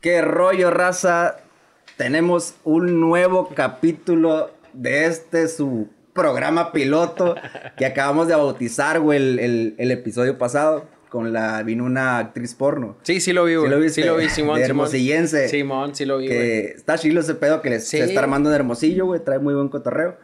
¿Qué rollo, raza? Tenemos un nuevo capítulo de este su programa piloto que acabamos de bautizar, güey, el, el- el episodio pasado. Con la, vino una actriz porno. Sí, sí lo vi, güey. lo Sí, viste? lo vi, Simón. De. Hermosillense. Simón, sí lo vi, güey. Que está chilo ese pedo que les Sí. se está armando de Hermosillo, güey. Trae muy buen cotorreo.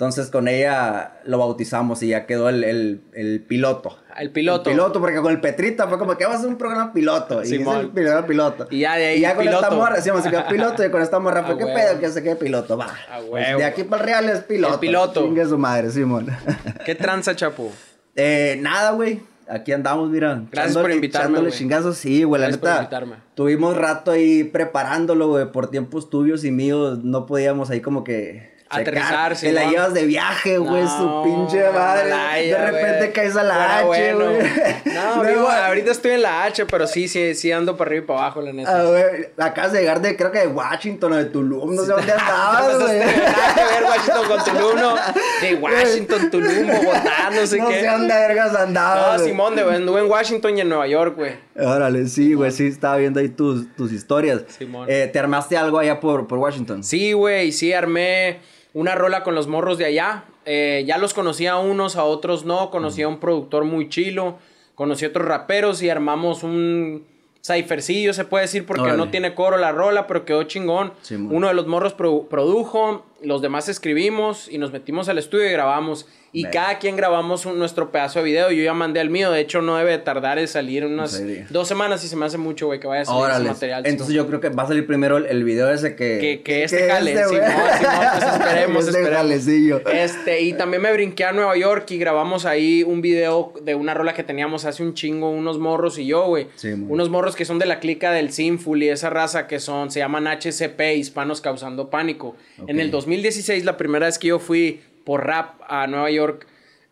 Entonces con ella lo bautizamos y ya quedó el, el, el piloto. El piloto. El piloto, porque con el Petrita fue como que vamos a hacer un programa piloto. Y Simón. es el programa piloto. Y ya de ahí Y ya con piloto. esta morra decíamos que piloto y con esta morra fue qué huevo. pedo que se quede piloto. Va. A Pues de aquí para el real es piloto. El piloto. Chingue su madre, Simón. ¿Qué tranza, chapo? Eh, nada, güey. Aquí andamos, mira. Gracias por invitarme, güey. chingazos, sí, güey. La Gracias por neta. invitarme. Tuvimos rato ahí preparándolo, güey. Por tiempos tuyos y míos. No podíamos ahí como que. Aterrizar, Te la llevas de viaje, güey. su No, pinche madre. De repente caes a la H, bueno. güey. No, amigo, ahorita estoy en la H, pero sí, sí, sí ando para arriba y para abajo, la neta. ah, güey, acabas de llegar de, creo que de Washington o de Tulum. No sé dónde No andabas, güey. nada que ver Washington con Tulum, no. De Washington, Tulum, Bogotá, no sé No qué. sé dónde vergas andabas. No. Simón, de, anduve en Washington y en Nueva York, güey. Órale, sí, güey, sí, estaba viendo ahí tus, tus historias. Simón. Eh, ¿Te armaste algo allá por, por Washington? Sí, güey, sí, armé una rola con los morros de allá. Eh, ya los conocía a unos, a otros no. Conocí a un productor muy chilo. Conocí a otros raperos y armamos un ciphercillo, se puede decir, porque Órale. no tiene coro la rola, pero quedó chingón. Uno de los morros produ- produjo, los demás escribimos y nos metimos al estudio y grabamos. Y cada quien grabamos un- nuestro pedazo de video. Yo ya mandé el mío, de hecho no debe tardar en salir unas dos semanas y se me hace mucho, güey, que vaya a salir ese Órale. material. Entonces yo creo que va a salir primero el, el video ese que... Que, que este jale, este, sí, no, sí, no, pues esperemos, Este esperemos. jalecillo. Este, y también me brinqué a Nueva York y grabamos ahí un video de una rola que teníamos hace un chingo, unos morros y yo, güey. Sí, unos morros que son de la clica del Sinful y esa raza que son, se llaman HCP, Hispanos Causando Pánico. En el 2016, la primera vez que yo fui por rap a Nueva York,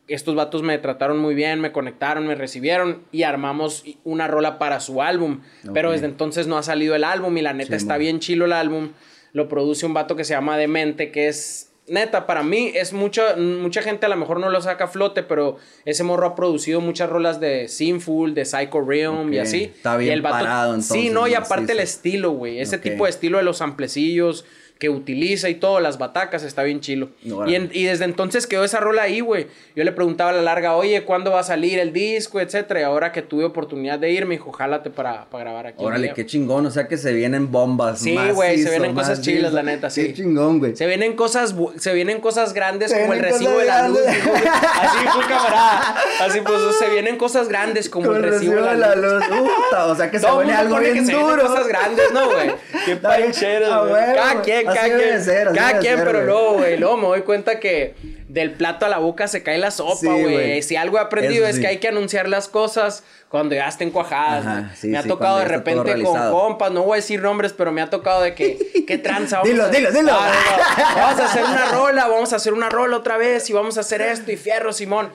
estos vatos me trataron muy bien, me conectaron, me recibieron y armamos una rola para su álbum. Pero desde entonces no ha salido el álbum y la neta Sí, está bien chilo el álbum. Lo produce un vato que se llama Demente, que es neta, para mí es mucho, mucha gente a lo mejor no lo saca a flote, pero ese morro ha producido muchas rolas de Sinful, de Psycho Realm y Ok, así. está bien y el vato, parado, Sí, entonces, no, y aparte Sí, el sí. estilo, güey. Ese tipo de estilo de los amplecillos que utiliza y todo, las batacas, está bien chilo. Y, en- y desde entonces quedó esa rola ahí, güey. Yo le preguntaba a la larga, oye, ¿cuándo va a salir el disco, etcétera? Y ahora que tuve oportunidad de ir, me dijo, jálate para, para grabar aquí. Órale, video". qué chingón. O sea que se vienen bombas. Sí, güey, se vienen cosas macizo. chilas, la neta, sí. Qué chingón, güey. Se vienen cosas, se vienen cosas grandes Se como el recibo de la luz. dijo. Así fue camarada. Así pues, se vienen cosas grandes como Con el recibo de la luz. o sea que se Todo viene algo bien que se vienen duro. cosas grandes, ¿no, güey? Qué a güey. Cada quien, cada quien. ser, así cada debe quien, ser, pero luego, güey, luego me doy cuenta que del plato a la boca se cae la sopa, güey. si algo he aprendido Eso es sí. que hay que anunciar las cosas cuando ya estén cuajadas. Ajá, güey. sí, me ha tocado de repente con compas, no voy a decir nombres, pero me ha tocado de que, ¿qué tranza? Dilo, a- dilo, dilo. No, no. Vamos a hacer una rola, vamos a hacer una rola otra vez y vamos a hacer esto y fierro, Simón.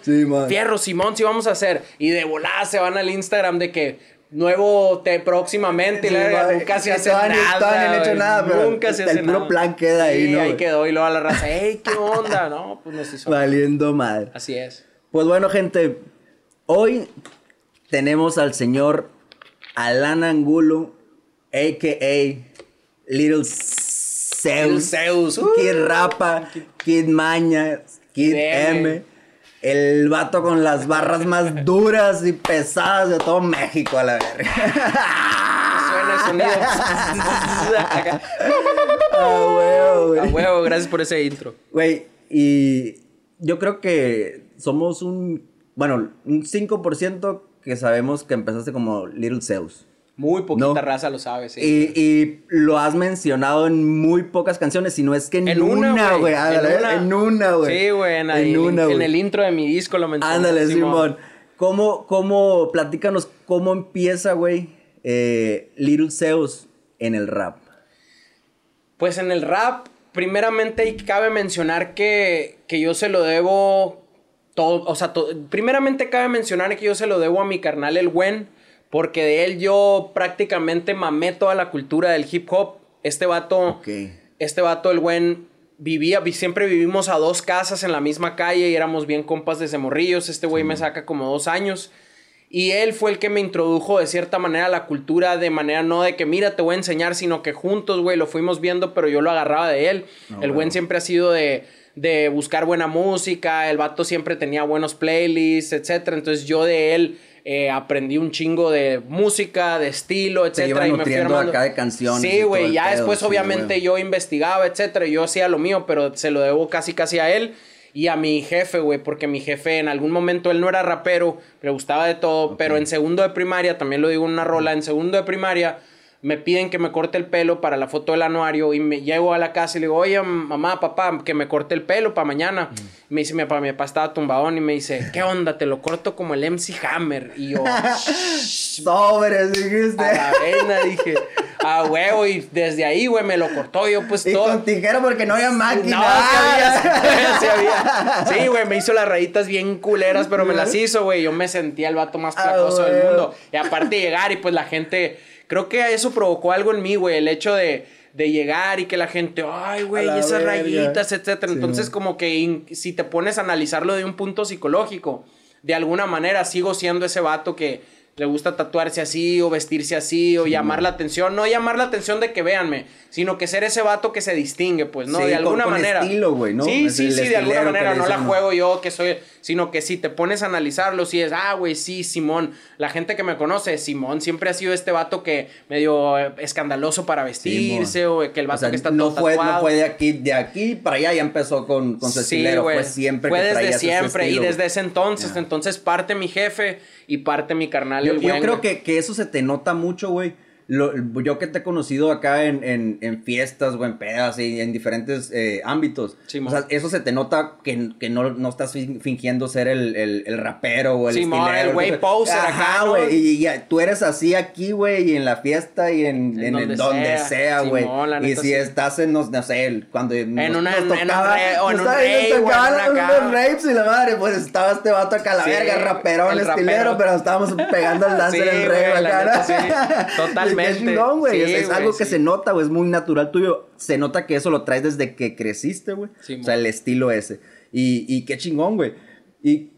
Fierro, Simón, sí vamos a hacer. Y de volada se van al Instagram de que nuevo te próximamente y la nunca se hace nada. han hecho güey. nada, pero nunca se el hace puro nada. plan queda ahí, Sí, ¿no, ahí quedó y luego a la raza, ¡ey, qué onda! No, pues nos hizo. Valiendo madre. Así es. Pues bueno, gente, hoy tenemos al señor Alan Angulo, a.k.a. Little Zeus. Little Zeus, uh. Kid Rapa, Kid Maña, Kid Kid M. M. El vato con las barras más duras y pesadas de todo México, a la verga. Suena sonido. Ah, huevo, güey. A huevo, gracias por ese intro. Güey, y yo creo que somos un, bueno, un 5% que sabemos que empezaste como Little Zeus. Muy poquita No. raza lo sabe, sí. Y, y lo has mencionado en muy pocas canciones, si no es que en, En una, güey. en una, güey. Sí, güey. En, En una, en güey. el intro de mi disco lo mencioné. Ándale, Simón. ¿Cómo, cómo, platícanos cómo empieza, güey, eh, Little Zeus en el rap? Pues en el rap, primeramente cabe mencionar que, que yo se lo debo todo, o sea, to- primeramente cabe mencionar que yo se lo debo a mi carnal el Gwen, porque de él yo prácticamente mamé toda la cultura del hip hop. Este vato, este vato el Gwen vivía, vi- siempre vivimos a dos casas en la misma calle y éramos bien compas desde morrillos. Este güey me saca como dos años. Y él fue el que me introdujo de cierta manera a la cultura, de manera no de que mira, te voy a enseñar, sino que juntos, güey, lo fuimos viendo, pero yo lo agarraba de él. el buen siempre ha sido de, de buscar buena música, el vato siempre tenía buenos playlists, etcétera. Entonces yo de él eh, aprendí un chingo de música, de estilo, etcétera. y me fui acá de canciones. Sí, güey. Ya después, obviamente, yo investigaba, etcétera. Yo hacía lo mío, pero se lo debo casi, casi a él y a mi jefe, güey, porque mi jefe en algún momento él no era rapero, le gustaba de todo, pero en segundo de primaria, también lo digo en una rola, en segundo de primaria me piden que me corte el pelo para la foto del anuario y me llego a la casa y le digo, oye, mamá, papá, que me corte el pelo para mañana. me dice mi papá, mi papá estaba tumbadón y me dice, ¿qué onda? Te lo corto como el MC Hammer. Y yo, sobres, dijiste. A la vena, dije, a huevo, y desde ahí, güey, me lo cortó yo, pues y todo. con tijera porque no había máquina. No, sí había, sí había. Sí, güey, me hizo las rayitas bien culeras, pero me las hizo, güey. Yo me sentía el vato más placoso del mundo. Y aparte llegar y pues la gente Creo que eso provocó algo en mí, güey, el hecho de, de llegar y que la gente, ay, güey, esas rayitas, etcétera. Entonces, como que si te pones a analizarlo de un punto psicológico, de alguna manera sigo siendo ese vato que le gusta tatuarse así o vestirse así o llamar la atención. No llamar la atención de que véanme, sino que ser ese vato que se distingue, pues, ¿no? de alguna con, manera. estilo, güey, ¿no? Sí, sí, sí, de alguna manera. No la juego yo que soy, sino que si te pones a analizarlo, si es, ah, güey, sí, Simón. La gente que me conoce, Simón siempre ha sido este vato que medio escandaloso para vestirse o que el vato que está no todo fue, tatuado. No fue de aquí, de aquí para allá, ya empezó con, con su estilero. Fue siempre Fue desde siempre y desde ese entonces. Entonces parte mi jefe y parte mi carnal. Yo, yo creo que, que, eso se te nota mucho, güey. Yo que te he conocido acá en, en, en fiestas o en pedas y en diferentes eh, ámbitos. o sea, eso se te nota que, que no, no, estás fingiendo ser el, el, el rapero o el sí, el güey poser Ajá, güey. Y, tú eres así aquí, güey, y en la fiesta y en, en, donde, donde sea, güey. y si estás en, no, no sé, cuando en nos, una, nos tocaba, en un, en un rave, unos rapes y la madre, pues estaba este vato acá a la verga, raperón, estilero, pero estábamos pegando el dance en el rave acá, Totalmente. es, algo que se nota, güey, es muy natural tuyo. Se nota que eso lo traes desde que creciste, güey. o sea, el estilo ese. Y, y qué chingón, güey. Y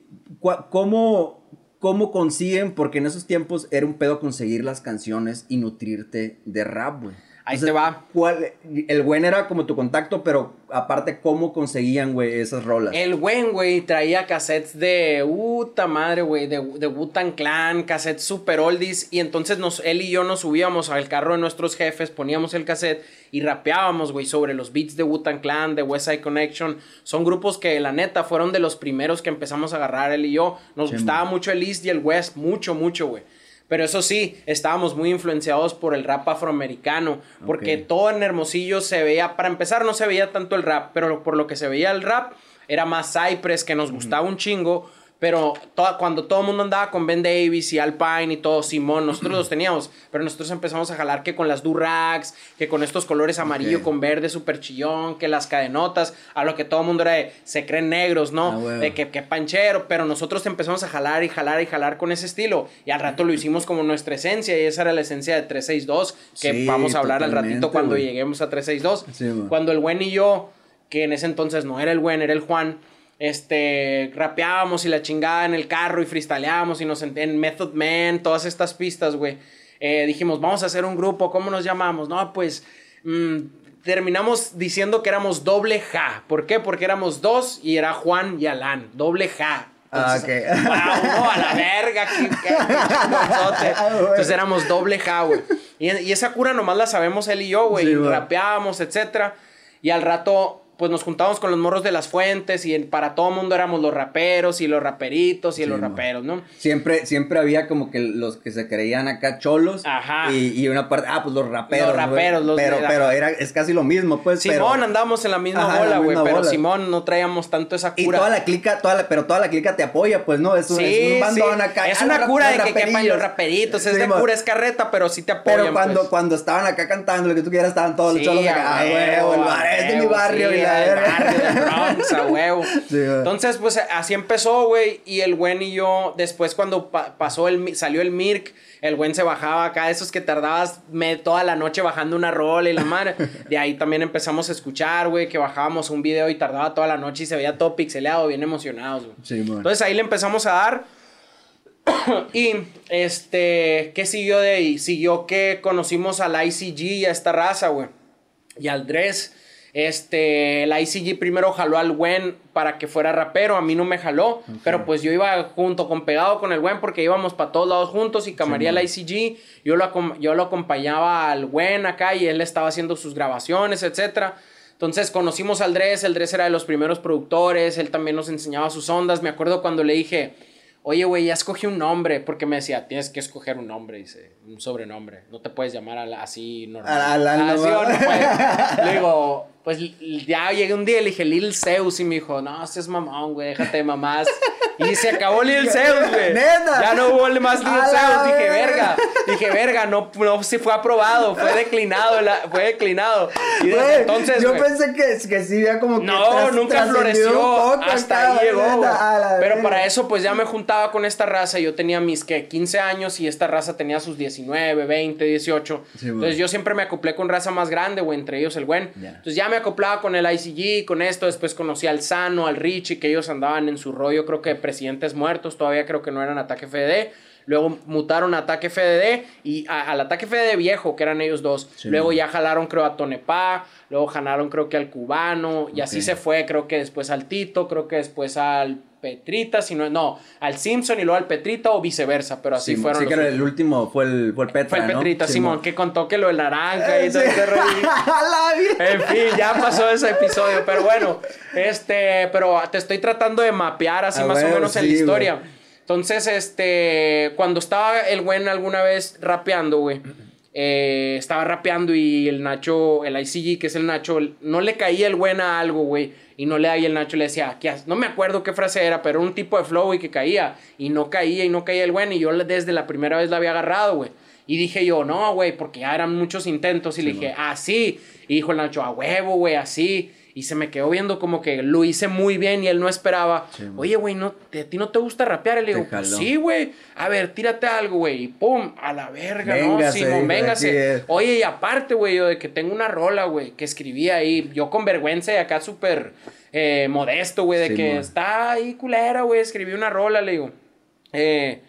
cómo, cómo consiguen, porque en esos tiempos era un pedo conseguir las canciones y nutrirte de rap, güey. Ahí se va. ¿cuál, el buen era como tu contacto, pero aparte, ¿cómo conseguían, güey, esas rolas? El buen, güey, traía cassettes de puta madre, güey, de, de Wu-Tang Clan, cassettes super oldies. Y entonces nos, él y yo nos subíamos al carro de nuestros jefes, poníamos el cassette y rapeábamos, güey, sobre los beats de Wu-Tang Clan, de West Side Connection. Son grupos que, la neta, fueron de los primeros que empezamos a agarrar él y yo. Nos gustaba mucho el East y el West, mucho, mucho, güey. Pero eso sí, estábamos muy influenciados por el rap afroamericano, porque todo en Hermosillo se veía, para empezar no se veía tanto el rap, pero por lo que se veía el rap era más Cypress, que nos gustaba un chingo, pero cuando todo el mundo andaba con Ben Davis y Alpine y todo, Simón, nosotros los teníamos. Pero nosotros empezamos a jalar que con las Durags, que con estos colores amarillo con verde súper chillón, que las cadenotas, a lo que todo el mundo era de, se creen negros, ¿no? Ah, de que, que, panchero. Pero nosotros empezamos a jalar y jalar y jalar con ese estilo. Y al rato lo hicimos como nuestra esencia. Y esa era la esencia de 362, que vamos a hablar al ratito cuando lleguemos a 362. cuando el buen y yo, que en ese entonces no era el buen, era el Juan este, rapeábamos y la chingada en el carro y freestyleábamos y nos en Method Man, todas estas pistas, güey. Eh, dijimos, vamos a hacer un grupo, ¿cómo nos llamamos? No, pues mm, terminamos diciendo que éramos doble ja. ¿Por qué? Porque éramos dos y era Juan y Alan, doble ja. ah, ok. Wow, a la verga, qué, ah, Entonces éramos doble ja, güey. Y, y, esa cura nomás la sabemos él y yo, güey. Sí, rapeábamos, etcétera. Y al rato pues nos juntábamos con los morros de las fuentes y para todo mundo éramos los raperos y los raperitos y los raperos, ¿no? Siempre, siempre había como que los que se creían acá cholos. Ajá. Y, una parte, ah, pues los raperos. Los raperos, los Pero, pero era, es casi lo mismo, pues. Simón andábamos en la misma bola, güey. Pero Simón no traíamos tanto esa cura. Y toda la clica, toda la, pero toda la clica te apoya, pues, ¿no? Es un, es bandón acá. Es una cura de que quepan los raperitos. Es de cura, es carreta, pero sí te apoyan. Pero cuando, pues. cuando estaban acá cantando, lo que tú quieras, estaban todos los cholos acá. Ah, güey, el bar es de mi barrio la Bronx, a huevo. Entonces, pues así empezó, güey. Y el güey y yo, después cuando pasó el, salió el Mirk, el güey se bajaba acá, esos que tardabas toda la noche bajando una rola y la madre. De ahí también empezamos a escuchar, güey, que bajábamos un video y tardaba toda la noche y se veía todo pixeleado, bien emocionados, güey. Entonces ahí le empezamos a dar. y este, ¿qué siguió de ahí? Siguió que conocimos al ICG y a esta raza, güey. Y al Dress. Este, el ICG primero jaló al Gwen para que fuera rapero, a mí no me jaló, pero pues yo iba junto con pegado con el Gwen porque íbamos para todos lados juntos y camaría el ICG, yo lo, yo lo acompañaba al Gwen acá y él estaba haciendo sus grabaciones, etcétera. Entonces conocimos al Dress, el Dress era de los primeros productores, él también nos enseñaba sus ondas, me acuerdo cuando le dije, oye, güey, ya escogí un nombre, porque me decía, tienes que escoger un nombre, dice, un sobrenombre, no te puedes llamar así normal. así o no puedes. Le digo, pues ya llegué un día y le dije Lil Zeus y me dijo, no, este es mamón, güey, déjate de mamás. Y se acabó Lil Zeus, güey. Ya no hubo más Lil Zeus. Dije, verga. Dije, verga, no, no si fue aprobado, fue declinado, fue declinado. Y desde entonces. Yo pensé que, que sí había como que. No, nunca floreció. hasta ahí llegó. Pero para eso, pues ya me juntaba con esta raza. Yo tenía mis que 15 años y esta raza tenía sus 19, 20, 18. Entonces yo siempre me acoplé con raza más grande, güey, entre ellos el buen. Entonces ya me acoplaba con el ICG, con esto, después conocí al Sano, al Richie, que ellos andaban en su rollo, creo que presidentes muertos, todavía creo que no eran Ataque FDD. Luego mutaron a Ataque FDD y al Ataque FDD viejo, que eran ellos dos. luego ya jalaron, creo, a Tonepá. Luego jalaron, creo que al Cubano. Y así se fue, creo que después al Tito. Creo que después al Petrita, sino no, al Simpson y luego al Petrita o viceversa, pero así fueron. Sí, que el último fue el, fue el Petra. Fue el Petrita, Simón, que contó que lo del naranja y todo ese En fin, ya pasó ese episodio, pero bueno, este, pero te estoy tratando de mapear así más o menos en la historia. Entonces, este, cuando estaba el güey alguna vez rapeando, güey. Eh, estaba rapeando y el Nacho, el ICG, que es el Nacho, no le caía el buen a algo, güey. Y no le y el Nacho le decía, ¿qué No me acuerdo qué frase era, pero un tipo de flow, y que caía. Y no caía y no caía el buen. Y yo desde la primera vez la había agarrado, güey. Y dije yo, no, güey, porque ya eran muchos intentos. Y le dije, así. Ah, y dijo el Nacho, a huevo, güey, así. Y se me quedó viendo como que lo hice muy bien y él no esperaba. Oye, güey, ¿no, ¿a ti no te gusta rapear? Y le digo, pues sí, güey. A ver, tírate algo, güey. Y pum, a la verga, ¿no? Simón, véngase. Oye, y aparte, güey, yo de que tengo una rola, güey, que escribí ahí. Yo con vergüenza y acá súper eh, modesto, güey, de que está ahí culera, güey. Escribí una rola, le digo. Eh,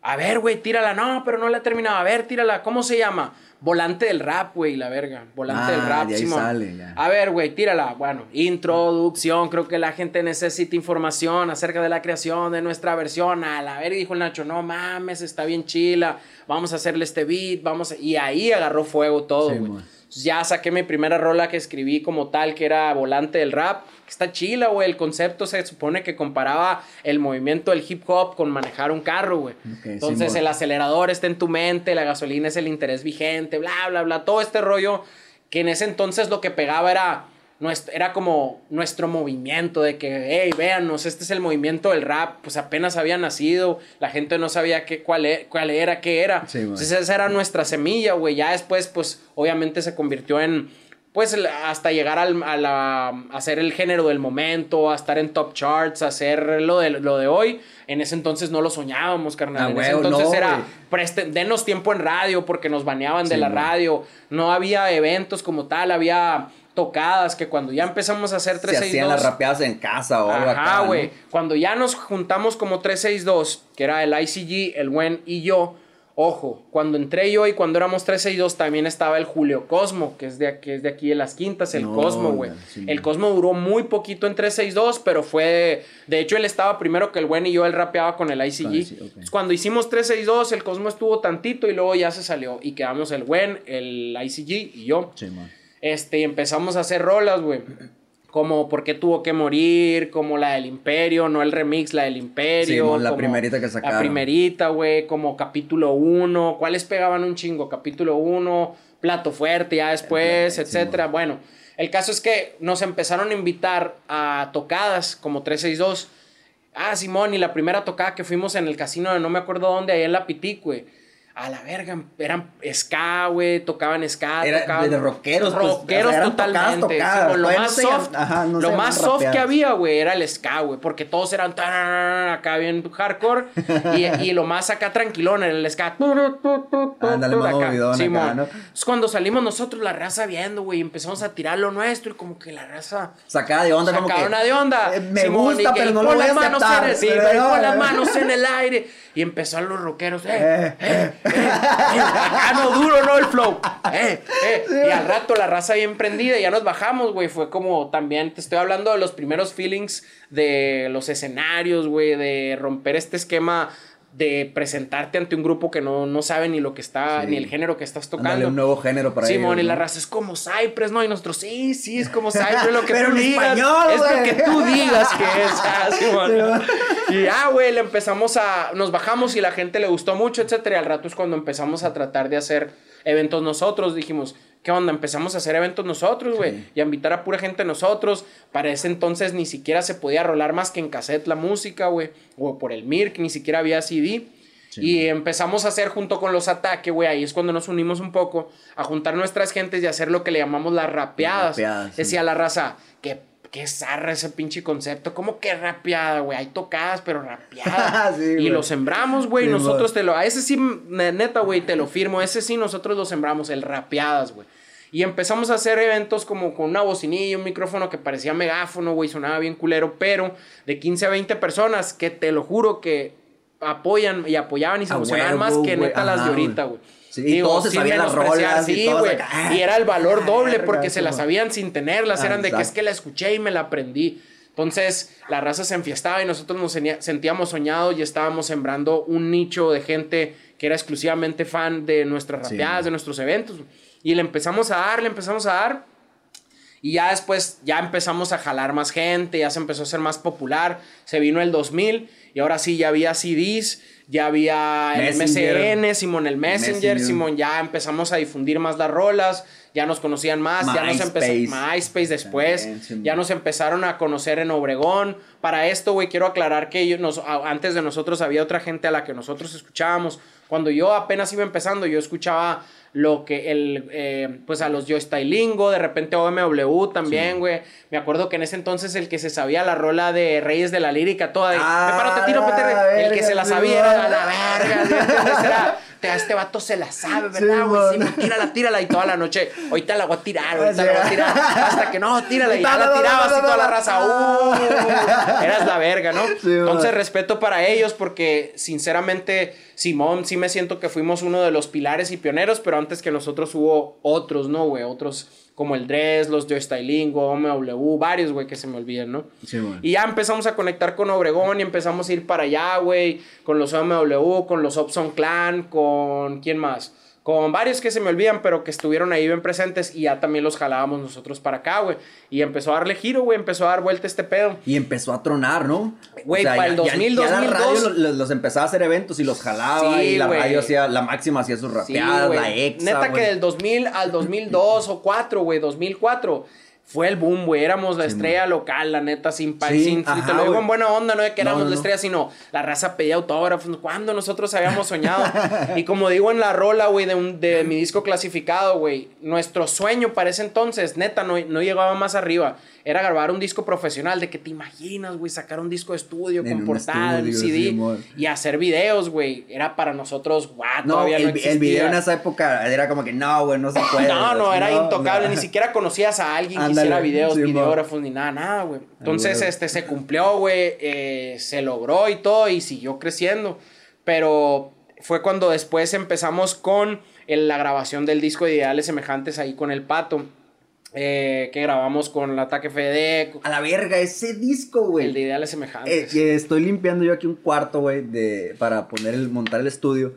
a ver, güey, tírala. No, pero no la he terminado. A ver, tírala. ¿Cómo se llama? Volante del rap, güey, la verga. Volante del ah, rap, Simón. A ver, güey, tírala. Bueno, introducción. Creo que la gente necesita información acerca de la creación de nuestra versión. A la verga, dijo el Nacho, no mames, está bien chila. Vamos a hacerle este beat, vamos Y ahí agarró fuego todo, güey ya saqué mi primera rola que escribí como tal, que era Volante del Rap. Está chila, güey. El concepto se supone que comparaba el movimiento del hip hop con manejar un carro, güey. Entonces el acelerador está en tu mente, la gasolina es el interés vigente, bla, bla, bla. Todo este rollo que en ese entonces lo que pegaba era era como nuestro movimiento de que, hey, véanos, este es el movimiento del rap, pues apenas había nacido, la gente no sabía qué, cuál, e, cuál era, qué era. Entonces esa era nuestra semilla, güey. Ya después, pues obviamente se convirtió en, pues hasta llegar al, a, la, a ser el género del momento, a estar en top charts, a hacer lo de, lo de hoy. En ese entonces no lo soñábamos, carnal. Ah, en ese entonces era, denos tiempo en radio porque nos baneaban de la radio. No había eventos como tal, había tocadas que cuando ya empezamos a hacer 362. Se hacían las rapeadas en casa o algo Ajá, güey. Cuando ya nos juntamos como 362, que era el ICG, el Wen y yo. Ojo, cuando entré yo y cuando éramos 362 también estaba el Julio Cosmo, que es de, aquí, es de aquí de las quintas, el Cosmo, güey. el Cosmo duró muy poquito en 362, pero fue... De hecho, él estaba primero que el Wen y yo, él rapeaba con el ICG. Cuando hicimos 362, el Cosmo estuvo tantito y luego ya se salió. Y quedamos el Wen, el ICG y yo. Sí, man. Este, y empezamos a hacer rolas, güey. Como por qué tuvo que morir, como la del Imperio, no el remix, la del Imperio. la primerita que sacaron. La primerita, güey, como capítulo 1. ¿Cuáles pegaban un chingo? Capítulo 1, Plato Fuerte, ya después, etcétera. bueno, el caso es que nos empezaron a invitar a tocadas como 362. Ah, Simón, y la primera tocada que fuimos en el casino de no me acuerdo dónde, ahí en la Pitic, güey a la verga, eran ska, güey, tocaban ska, Era tocaban de rockeros, pues, rockeros o sea, eran tocadas, totalmente. tocadas, Sí, lo más no soft, ajá, no lo más soft que había, güey, era el ska, güey, porque todos eran acá bien hardcore y, y lo más acá tranquilón era el ska. Ándale, acá, acá. ¿no? Entonces, cuando salimos nosotros, la raza viendo, güey, empezamos a tirar lo nuestro y como que la raza Sacada de onda, como que. De onda. eh, me Simón, gusta, pero no lo voy a manos aceptar. en el, sí, pero güey, no, pon las no. manos en el aire. Y empezaron los rockeros, eh, Eh, eh, eh, eh, no duro, no el flow. Eh, eh. Y al rato la raza bien prendida, ya nos bajamos, güey. Fue como también, te estoy hablando de los primeros feelings de los escenarios, güey, de romper este esquema de presentarte ante un grupo que no, no sabe ni lo que está, Sí. ni el género que estás tocando. un nuevo género para Simón, y la ¿no? raza es como Cypress, ¿no? Y nosotros, sí, sí, es como Cypress, lo que Pero tú digas. español, es lo que tú digas que es. Ah, Simón. Y ya, güey, le empezamos a. Nos bajamos y la gente le gustó mucho, etcétera. Y al rato es cuando empezamos a tratar de hacer eventos nosotros. Dijimos, ¿qué onda? Empezamos a hacer eventos nosotros, güey. Y a invitar a pura gente nosotros. Para ese entonces ni siquiera se podía rolar más que en cassette la música, güey. O por el MIRC, ni siquiera había CD. Y empezamos a hacer junto con los ataques, güey. Ahí es cuando nos unimos un poco a juntar nuestras gentes y hacer lo que le llamamos las rapeadas. rapeadas, sí. Decía la raza, que qué zarra ese pinche concepto. ¿Cómo que rapeada, güey? Hay tocadas, pero rapeada. Sí, y lo sembramos, güey. Sí, nosotros te lo. A ese sí, ne- neta, güey, te lo firmo. Ese sí, nosotros lo sembramos, el rapeadas, güey. Y empezamos a hacer eventos como con una bocinilla, un micrófono que parecía megáfono, güey, sonaba bien culero, pero de 15 a 20 personas que te lo juro que apoyan y apoyaban y se emocionaban más que neta las de ahorita, güey. Sí, y todos se sin sabían las rolas y sí, todos acá, ah, Y era el valor doble verga, porque se la Simón. sabían sin tenerlas, Ah, eran de que es que la escuché y me la aprendí. Entonces, la raza se enfiestaba y nosotros nos sentíamos soñados y estábamos sembrando un nicho de gente que era exclusivamente fan de nuestras Sí. rapeadas, de nuestros eventos. Y le empezamos a dar, le empezamos a dar. Y ya después, ya empezamos a jalar más gente, ya se empezó a ser más popular. Se vino el 2000 y ahora sí, ya había CDs, ya había el. MSN, Simón el Messenger, Messenger. Simón ya empezamos a difundir más las rolas, ya nos conocían más, ya nos empezó MySpace. Después, También, ya nos empezaron a conocer en Obregón. Para esto, güey, quiero aclarar que nos- antes de nosotros había otra gente a la que nosotros escuchábamos. Cuando yo apenas iba empezando, yo escuchaba lo que el, eh, pues a los Yo Stylingo, de repente OMW también, güey. Me acuerdo que en ese entonces el que se sabía la rola de Reyes de la Lírica, toda de, Ah, me paro, te tiro, la Peter", el que se la sabía era la verga, era, "Te- a este vato se la sabe, ¿verdad, Sí, güey? Sí, güey. mo- tírala, tírala, y toda la noche, ahorita la voy a tirar, ahorita Sí. la voy a tirar, hasta que no, tírala, y ya la tirabas y toda la raza, "Uh", eras la verga, ¿no? Sí, Entonces, respeto para ellos porque, sinceramente, Simón, sí me siento que fuimos uno de los pilares y pioneros, pero antes que nosotros hubo otros, ¿no, güey? Otros como el Dress, los de Stylingo, OMW, varios, güey, que se me olvidan, ¿no? Sí, güey. Y ya empezamos a conectar con Obregón y empezamos a ir para allá, güey, con los OMW, con los Opson Clan, con... ¿Quién más? Con varios que se me olvidan, pero que estuvieron ahí bien presentes y ya también los jalábamos nosotros para acá, güey. Y empezó a darle giro, güey, empezó a dar vuelta este pedo. Y empezó a tronar, ¿no? Güey, para el ya- ya- 2000, ya la 2002. radio los, empezaba a hacer eventos y los jalaba. Sí, y la radio hacía, la máxima hacía sus rapeadas, la exa. Neta que del 2000 al 2002 o 4, güey, 2004. Fue el boom, güey. Éramos la estrella local, la neta, sin pa- Sí, sin, y ajá, te lo digo güey. en buena onda, no de que éramos no, la no. estrella, sino la raza pedía autógrafos. Cuando nosotros habíamos soñado. y como digo en la rola, güey, de, un- de mi disco clasificado, güey, nuestro sueño para ese entonces, neta, no, no llegaba más arriba. Era grabar un disco profesional, de que te imaginas, güey, sacar un disco de estudio En con portada, un CD Simón. y hacer videos, güey. Era para nosotros, guau, No, todavía el, no el existía. video en esa época era como que no, güey, no se puede. No, no, era intocable, ni siquiera conocías a alguien Ándale, hiciera videos, sí, videógrafos, ni nada, nada, güey. Entonces, este, se cumplió, güey, eh, se logró y todo, y siguió creciendo. Pero fue cuando después empezamos con el- la grabación del disco de Ideales Semejantes ahí con el Pato, eh, que grabamos con el Ataque FD, A la verga, ese disco, güey. el de Ideales Eh, Semejantes. que estoy limpiando yo aquí un cuarto, güey, de, para poner el, montar el estudio.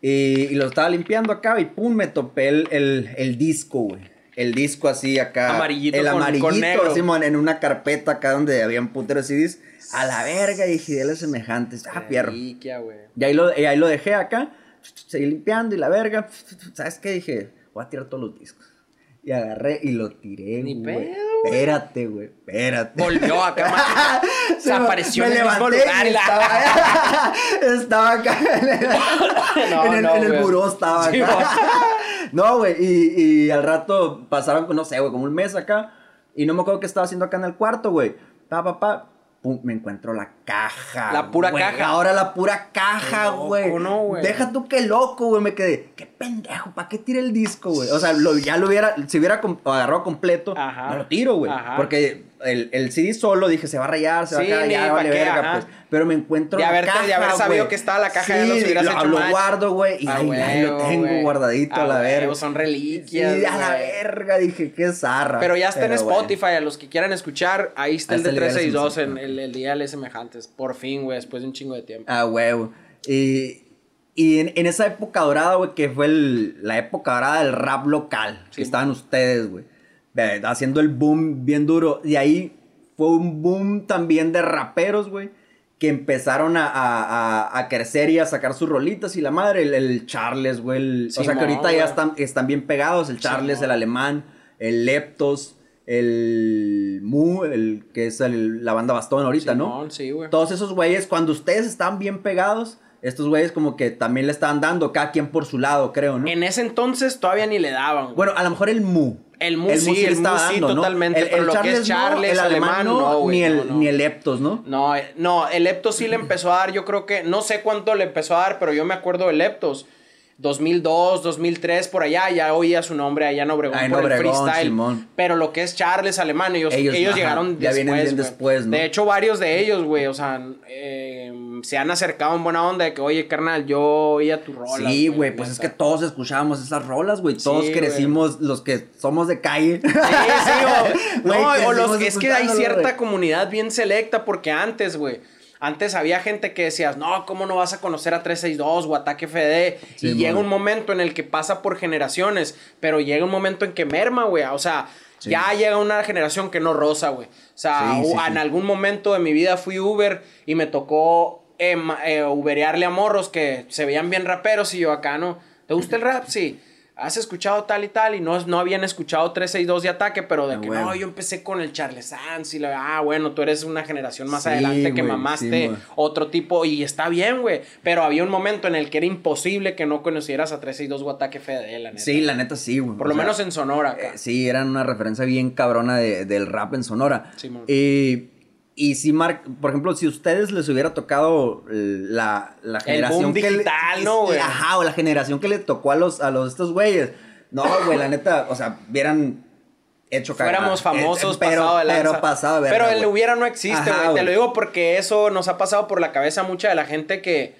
Y, y lo estaba limpiando acá y pum, me topé el, el, el disco, güey. El disco así acá. Amarillito El con- con amarillito, negro. así, en una carpeta acá donde habían puteros CDs. A la verga, y dije, de semejantes. Ah, pierro. Y ahí lo, y ahí lo dejé acá. Seguí limpiando y la verga. ¿Sabes qué? Dije, voy a tirar todos los discos. Y agarré y lo tiré, Ni güey. pedo, güey. Espérate, güey, espérate. Volvió acá. Se apareció me en el mismo lugar y la... estaba, acá en el, No, en el, no, en el güey. buró estaba acá. No, güey, y, y al rato pasaron, no sé, güey, como un mes acá. Y no me acuerdo qué estaba haciendo acá en el cuarto, güey. Pa, pa, pa. Pum, me encuentro la caja. La pura güey. caja. Ahora la pura caja, güey. ¿no, güey? Deja tú qué loco, güey. Me quedé, qué pendejo, ¿para qué tire el disco, güey? O sea, lo- ya lo hubiera, si hubiera agarrado completo, Ajá. no lo tiro, güey. Ajá. Porque el, el CD solo dije, se va a rayar, se Sí, va a pa' vale verga, pues. Pero me encuentro De la haberte- caja, de haber sabido que estaba la caja, Sí, los hubieras lo, hecho lo guardo, güey, y Ah, ahí, ahí lo tengo guardadito Ah, a la verga. son Sí, reliquias, a la verga, dije, qué zarra. Pero ya está en Pero. Spotify, a los que quieran escuchar, ahí está el de está el día de las 362 en el, el día de las Por fin, güey, después de un chingo de tiempo. Ah, huevo. Y, y en, en esa época dorada, güey, que fue el- la época dorada del rap local, Sí. que estaban ustedes, güey, haciendo el boom bien duro. Y ahí fue un boom también de raperos, güey, que empezaron a, a- a- a crecer y a sacar sus rolitas y la madre, el, el Charles, güey, el- o sea que ahorita ya están, están bien pegados, el Charles, el alemán, el Leptos, el Mu, el que es el- la banda Bastón ahorita, ¿no? Simón, Sí, güey. Todos esos güeyes, cuando ustedes estaban bien pegados, estos güeyes como que también le estaban dando, cada quien por su lado, creo, ¿no? En ese entonces todavía ni le daban. güey. Bueno, a lo mejor el Mu. El Mu sí, el Mu sí, totalmente, pero lo que es Charles, el alemán no, no, ni, el, no, no. ni el Eptos, ¿no? No, eh, no, el Leptos sí le empezó a dar, yo creo que, no sé cuánto le empezó a dar, pero yo me acuerdo del Leptos. 2002, 2003, por allá, ya oía su nombre allá en Obregón Ah, en por Obregón, el freestyle. Simón. Pero lo que es Charles Alemán, ellos, Ellos, ellos, ajá, llegaron ya después. vienen bien después, ¿no? De hecho, varios de ellos, güey, o sea, eh, se han acercado en buena onda de que, oye, carnal, yo oía tu rola. Sí, güey, pues es que todos escuchábamos esas rolas, güey. Todos Sí, crecimos, los que somos de calle. Sí, sí, o, no, o los, es que hay cierta comunidad bien selecta porque antes, güey, antes había gente que decías, no, ¿cómo no vas a conocer a 362 o Ataque FD? Sí, y llega un momento en el que pasa por generaciones, pero llega un momento en que merma, güey, o sea... Sí. Ya llega una generación que no rosa, güey. O sea, Sí, en algún momento de mi vida fui Uber y me tocó eh, eh, uberearle a morros que se veían bien raperos y yo acá, ¿no? ¿Te gusta el rap? Sí. ¿Has escuchado tal y tal? Y no, no habían escuchado 362 de ataque, pero de Ah, que bueno. no, yo empecé con el Charles Sanz y la, ah, bueno, tú eres una generación más Sí, adelante que mamaste sí, otro tipo y está bien, güey. Pero había un momento en el que era imposible que no conocieras a 362 o ataque FD, la neta. Sí, la neta sí, güey. Por O lo sea, menos en Sonora. Eh, sí, eran una referencia bien cabrona de- del rap en Sonora. Simón. y y si, Mark, por ejemplo, si a ustedes les hubiera tocado eh, la, la generación boom que le- digital, ¿no, güey? Ajá, o la generación que le tocó a los, a los estos güeyes. No, güey, la neta, o sea, hubieran hecho cagada. Fuéramos famosos, Eh, pero, pasado de lanza. Pero pasado de verga, Pero el hubiera no existe, güey. Te lo digo porque eso nos ha pasado por la cabeza mucha de la gente que,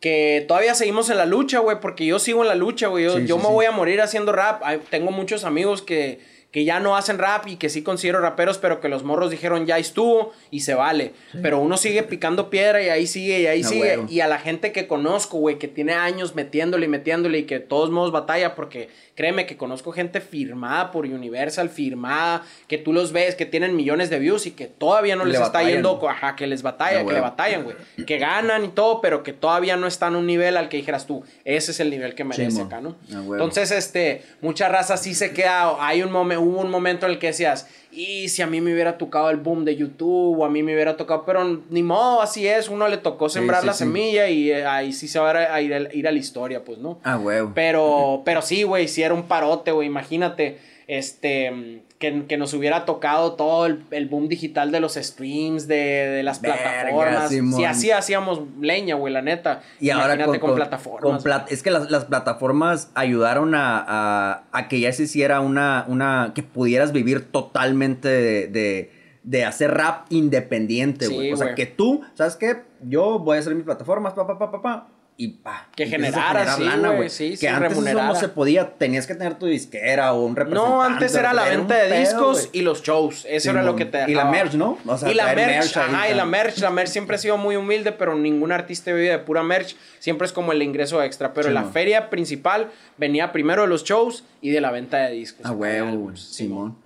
que todavía seguimos en la lucha, güey. Porque yo sigo en la lucha, güey. Yo, Sí, yo sí, me sí. voy a morir haciendo rap. Ay, Tengo muchos amigos que, que ya no hacen rap y que sí considero raperos, pero que los morros dijeron ya estuvo y se vale. Pero uno sigue picando piedra y ahí sigue y ahí No, sigue. Y a la gente que conozco, güey, que tiene años metiéndole y metiéndole y que de todos modos batalla, porque créeme que conozco gente firmada por Universal, firmada, que tú los ves, que tienen millones de views y que todavía no Le les está yendo, ajá, que les batalla, No, que le batallan, güey. Que ganan y todo, pero que todavía no están a un nivel al que dijeras tú, ese es el nivel que merece acá, ¿no? Entonces, este, mucha raza sí se queda, hay un momento, hubo un momento en el que decías, y si a mí me hubiera tocado el boom de YouTube, o a mí me hubiera tocado, pero ni modo, así es, uno le tocó sembrar sí, la sí. semilla y eh, ahí sí se va a ir, a ir a la historia, pues, ¿no? Ah, güey. Pero, pero sí, güey, sí era un parote, güey. Imagínate, este, que, que nos hubiera tocado todo el, el boom digital de los streams, de, de las Verga, plataformas. Simón. Si así hacíamos leña, güey, la neta. Y ahora Imagínate con, con, plataformas. con plat- es que las, las plataformas ayudaron a, a- a que ya se hiciera una, una que pudieras vivir totalmente de, de, de hacer rap independiente, Sí, güey. o sea, que tú, ¿sabes qué? Yo voy a hacer mis plataformas, pa, pa, pa, pa, pa, y pa. Que generara, generar sí, güey, güey. sí, que sí, antes eso no se podía, tenías que tener tu disquera o un representante. No, antes era la venta de pedo, discos y los shows. Eso era lo que te Y la dejaba. merch, ¿no? O sea, y la merch, merch ahí, ajá, y la merch. La merch siempre ha sido muy humilde, pero ningún artista vive de pura merch. Siempre es como el ingreso extra. Pero la feria principal venía primero de los shows y de la venta de discos. Ah, huevo, Simón.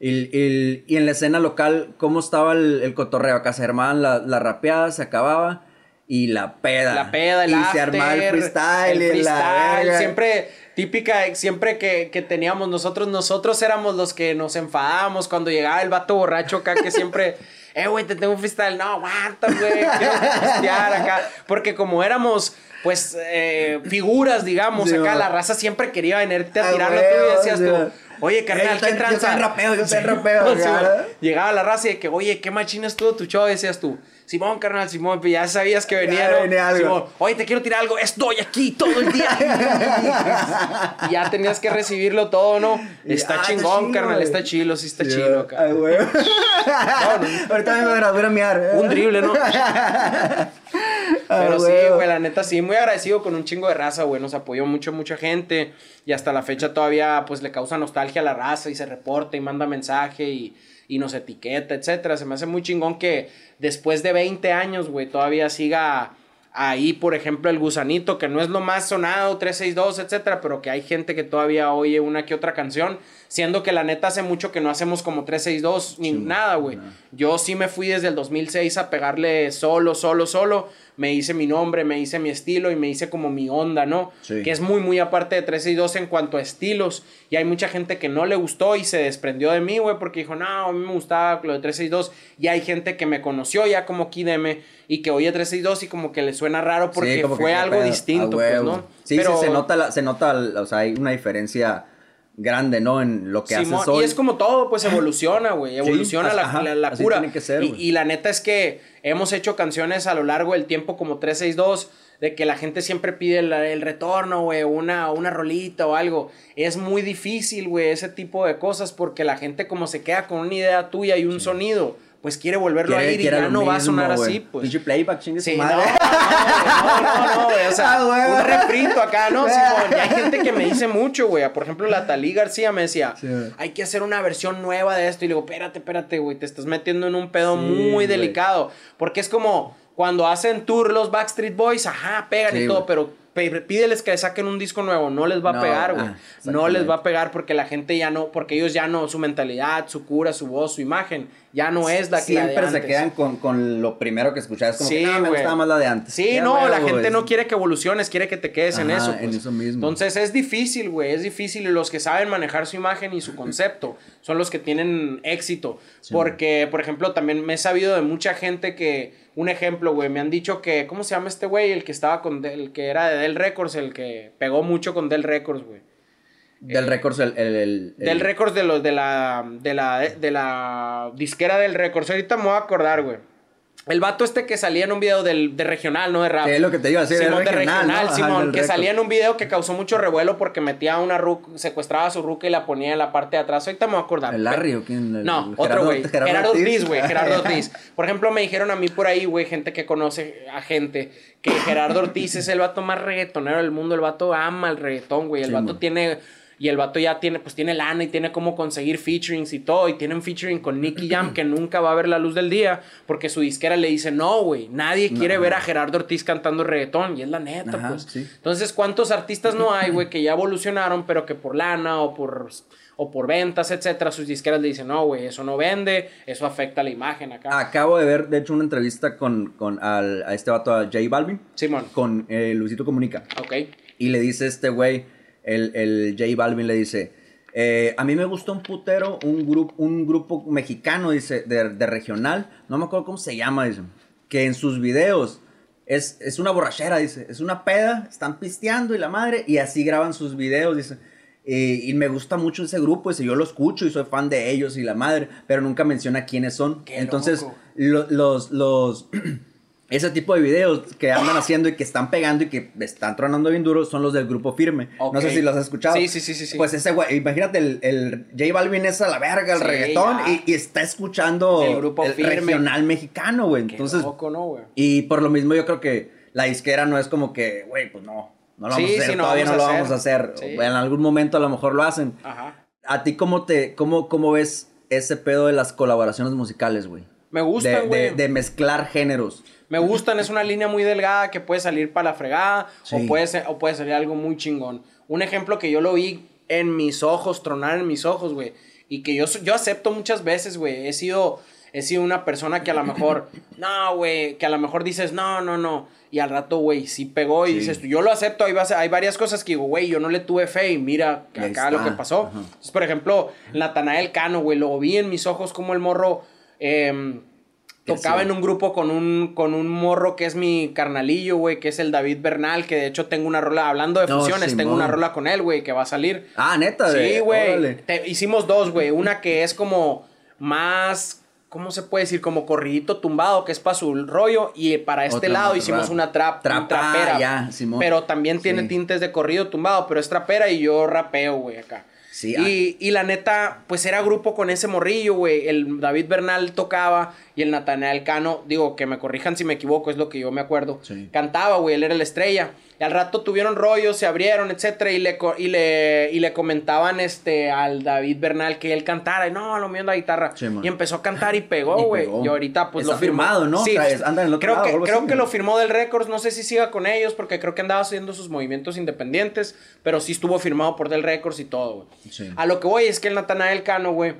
Y, y- y en la escena local, ¿cómo estaba el, el cotorreo? Acá se armaban la- las rapeadas, se acababa. Y la peda. La peda, el y after, se armaba el freestyle, el y la freestyle, verga. siempre típica, siempre que, que teníamos nosotros, nosotros éramos los que nos enfadábamos cuando llegaba el vato borracho acá que siempre, eh, güey, te tengo un freestyle, no, aguanta, güey, quiero acá, porque como éramos, pues, eh, figuras, digamos, Sí, acá man. la raza siempre quería venirte a Ah, tirarlo tú y decías sí, tú, man. oye, carnal, ¿qué soy- yo tranza? soy rapero, yo soy rapero, Sí. Llegaba la raza y de que, oye, qué machina estuvo tu show, decías tú. Simón, carnal, Simón, pues ya sabías que venía, ¿no? venía algo. Simón, oye, te quiero tirar algo, estoy aquí todo el día. y ya tenías que recibirlo todo, ¿no? Está ah, está chingón, carnal, está chilo, sí está Sí, chilo acá. Ay, güey. Ahorita vengo a ver a miar. ¿eh? Un drible, ¿no? Pero sí, güey. güey, la neta sí, muy agradecido con un chingo de raza, güey. Nos apoyó mucho, mucha gente. Y hasta la fecha todavía, pues, le causa nostalgia a la raza y se reporta y manda mensaje y, y nos etiqueta, etcétera. Se me hace muy chingón que después de 20 años, güey, todavía siga ahí, por ejemplo, el gusanito, que no es lo más sonado, 362, etcétera, pero que hay gente que todavía oye una que otra canción, siendo que la neta hace mucho que no hacemos como 362 ni nada, güey. Yo sí me fui desde el 2006 a pegarle solo, solo, solo. Me hice mi nombre, me hice mi estilo y me hice como mi onda, ¿no? Sí. Que es muy, muy aparte de 362 en cuanto a estilos. Y hay mucha gente que no le gustó y se desprendió de mí, güey, porque dijo, no, a mí me gustaba lo de 362. Y hay gente que me conoció ya como Kideme y que oye 362 y como que le suena raro porque Sí, fue algo pedo. distinto, pues. ¿no? Sí, Pero- sí, se nota, la- se nota, o sea, hay una diferencia grande, ¿no? En lo que Simón, haces hoy. Y es como todo, pues evoluciona, güey. Evoluciona la, ajá, la- cura. tiene que ser, y, la neta es que hemos hecho canciones a lo largo del tiempo como 362, de que la gente siempre pide el, el retorno, güey, una, una rolita o algo. Es muy difícil, güey, ese tipo de cosas, porque la gente como se queda con una idea tuya y un sonido, pues quiere volverlo Quiere- a ir y ya no va a sonar así, pues. Pinche playback, chingue Sí, no, madre. no, no, no, güey, o sea, Ah, un refrito acá, ¿no? Simón, y hay gente que me dice mucho, güey, por ejemplo, la Talí García me decía, Sí, hay que hacer una versión nueva de esto, y le digo, espérate, espérate, güey, te estás metiendo en un pedo Sí, muy delicado, porque es como cuando hacen tour los Backstreet Boys, ajá, pegan y todo, pero pe- pídeles que saquen un disco nuevo, no les va a pegar, güey, ah, no les va a pegar porque la gente ya no, porque ellos ya no, su mentalidad, su cura, su voz, su imagen, ya no es la que la de Siempre se antes. quedan con, con lo primero que escuchabas. Como Sí, que, no, me gustaba más la de antes. Sí, Ya, no, la gente no quiere que evoluciones, quiere que te quedes en eso. en pues. eso mismo. Entonces es difícil, güey, es difícil. Y los que saben manejar su imagen y su concepto son los que tienen éxito. Porque, por ejemplo, también me he sabido de mucha gente que, un ejemplo, güey, me han dicho que, ¿cómo se llama este güey? El que estaba con, Del- el que era de Del Records, el que pegó mucho con Del Records, güey. Del Records, el. el, el- Del el- Records de los de la de la de la disquera del Records. Ahorita me voy a acordar, güey. El vato este que salía en un video del, de regional, no de rap. Es lo que te iba a decir, Simón de regional, regional, ¿no? Ajá, Simón, que salía en un video que causó mucho revuelo porque metía a una ruca, secuestraba a su ruca y la ponía en la parte de atrás. Ahorita me voy a acordar. ¿El Larry o quién? El- No, otro güey. Gerardo Ortiz. Ortiz, güey. Gerardo Ortiz. Por ejemplo, me dijeron a mí por ahí, güey, gente que conoce a gente, que Gerardo Ortiz es el vato más reggaetonero del mundo. El vato ama el reggaetón, güey. El Sí, vato man. tiene. Y el vato ya tiene, pues tiene lana y tiene cómo conseguir featurings y todo. Y tiene un featuring con Nicky Jam que nunca va a ver la luz del día. Porque su disquera le dice, no, güey, nadie quiere No. ver a Gerardo Ortiz cantando reggaetón. Y es la neta, Ajá, pues. sí. Entonces, ¿cuántos artistas no hay, güey, que ya evolucionaron, pero que por lana o por, o por ventas, etcétera, sus disqueras le dicen, no, güey, eso no vende, eso afecta la imagen acá. Acabo de ver, de hecho, una entrevista con, con al- a este vato, a J Balvin, Simón, con eh, Luisito Comunica. ok. Y le dice este güey, el, el J Balvin le dice, eh, a mí me gusta un putero, un, grupo un grupo mexicano, dice, de, de regional, no me acuerdo cómo se llama, dice, que en sus videos es, es una borrachera, dice, es una peda, están pisteando y la madre, y así graban sus videos, dice. Y, y me gusta mucho ese grupo, dice, yo lo escucho y soy fan de ellos y la madre, pero nunca menciona quiénes son. Qué Entonces, lo- los, los, ese tipo de videos que andan haciendo y que están pegando y que están tronando bien duro son los del grupo firme. Ok. No sé si los has escuchado. Sí, sí, sí, sí, sí. Pues ese güey, imagínate, el, el J Balvin es a la verga, el Sí, reggaetón, y, y está escuchando El grupo Firme. regional mexicano, güey. Entonces, loco, ¿no, güey? y por lo mismo yo creo que la disquera no es como que, güey, pues no, no lo Sí, vamos a hacer, sí, no todavía no lo vamos a hacer. Sí. En algún momento a lo mejor lo hacen. Ajá. ¿A ti cómo te, cómo, cómo ves ese pedo de las colaboraciones musicales, güey? Me De, gustan, de, güey. de mezclar géneros. Me gustan, es una línea muy delgada que puede salir para la fregada Sí. o, puede ser- o puede salir algo muy chingón. Un ejemplo que yo lo vi en mis ojos, tronar en mis ojos, güey. Y que yo, yo acepto muchas veces, güey. He sido, he sido una persona que a lo mejor, no, güey, que a lo mejor dices, no, no, no. Y al rato, güey, sí pegó y dices, yo lo acepto, hay, hay varias cosas que digo, güey, yo no le tuve fe y mira acá lo que pasó. Entonces, por ejemplo, Natanael Cano, güey, lo vi en mis ojos como el morro... Eh, Tocaba en un grupo con un, con un morro que es mi carnalillo, güey, que es el David Bernal, que de hecho tengo una rola, hablando de fusiones, tengo una rola con él, güey, que va a salir. Ah, neta, Sí, güey. Hicimos dos, güey. Una que es como más, ¿cómo se puede decir? Como corridito tumbado, que es para su rollo. Y para este lado hicimos una trap, trapera. ya, Pero también tiene tintes de corrido tumbado, pero es trapera y yo rapeo, güey, acá. Sí, y, y, la neta, pues era grupo con ese morrillo, güey. El David Bernal tocaba y el Natanael Cano, digo, que me corrijan si me equivoco, es lo que yo me acuerdo. Cantaba, güey, él era la estrella. Y al rato tuvieron rollos, se abrieron, etcétera, y le, y le, y le comentaban este, al David Bernal que él cantara, y no, lo mío es la guitarra. y empezó a cantar y pegó, güey. Y, ahorita, pues lo firmado, ¿no? Sí, anda en el otro creo, que, creo que lo firmó del Records, no sé si siga con ellos, porque creo que andaba haciendo sus movimientos independientes, pero sí estuvo firmado por del Records y todo, güey. A lo que voy es que el Natanael Cano, güey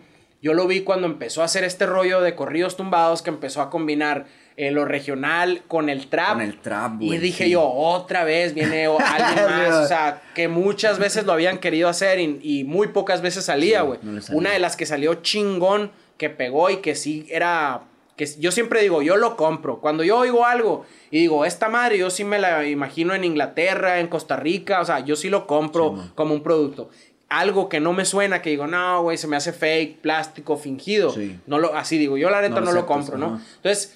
yo lo vi cuando empezó a hacer este rollo de corridos tumbados que empezó a combinar eh, lo regional con el trap. Con el trap, güey. Y dije yo, otra vez viene alguien más. o sea, que muchas veces lo habían querido hacer y, muy pocas veces salía, güey. Una de las que salió chingón, que pegó y que sí era que yo siempre digo, yo lo compro. Cuando yo oigo algo y digo, esta madre, yo sí me la imagino en Inglaterra, en Costa Rica, o sea, yo sí lo compro como un producto algo que no me suena, que digo, no, güey, se me hace fake, plástico, fingido. No lo, así digo, yo la neta no, lo, compro, ¿no? Entonces,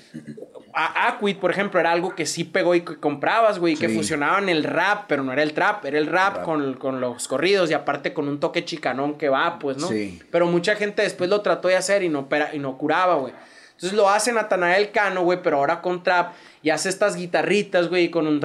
Aquid, por ejemplo, era algo que sí pegó y que comprabas, güey, que fusionaba en el rap, pero no era el trap, era el rap, Con, con, los corridos y aparte con un toque chicanón que va, pues, ¿no? Sí. Pero mucha gente después lo trató de hacer y no, y no curaba, güey. Entonces lo hace Natanael Cano, güey, pero ahora con trap y hace estas guitarritas, güey, con un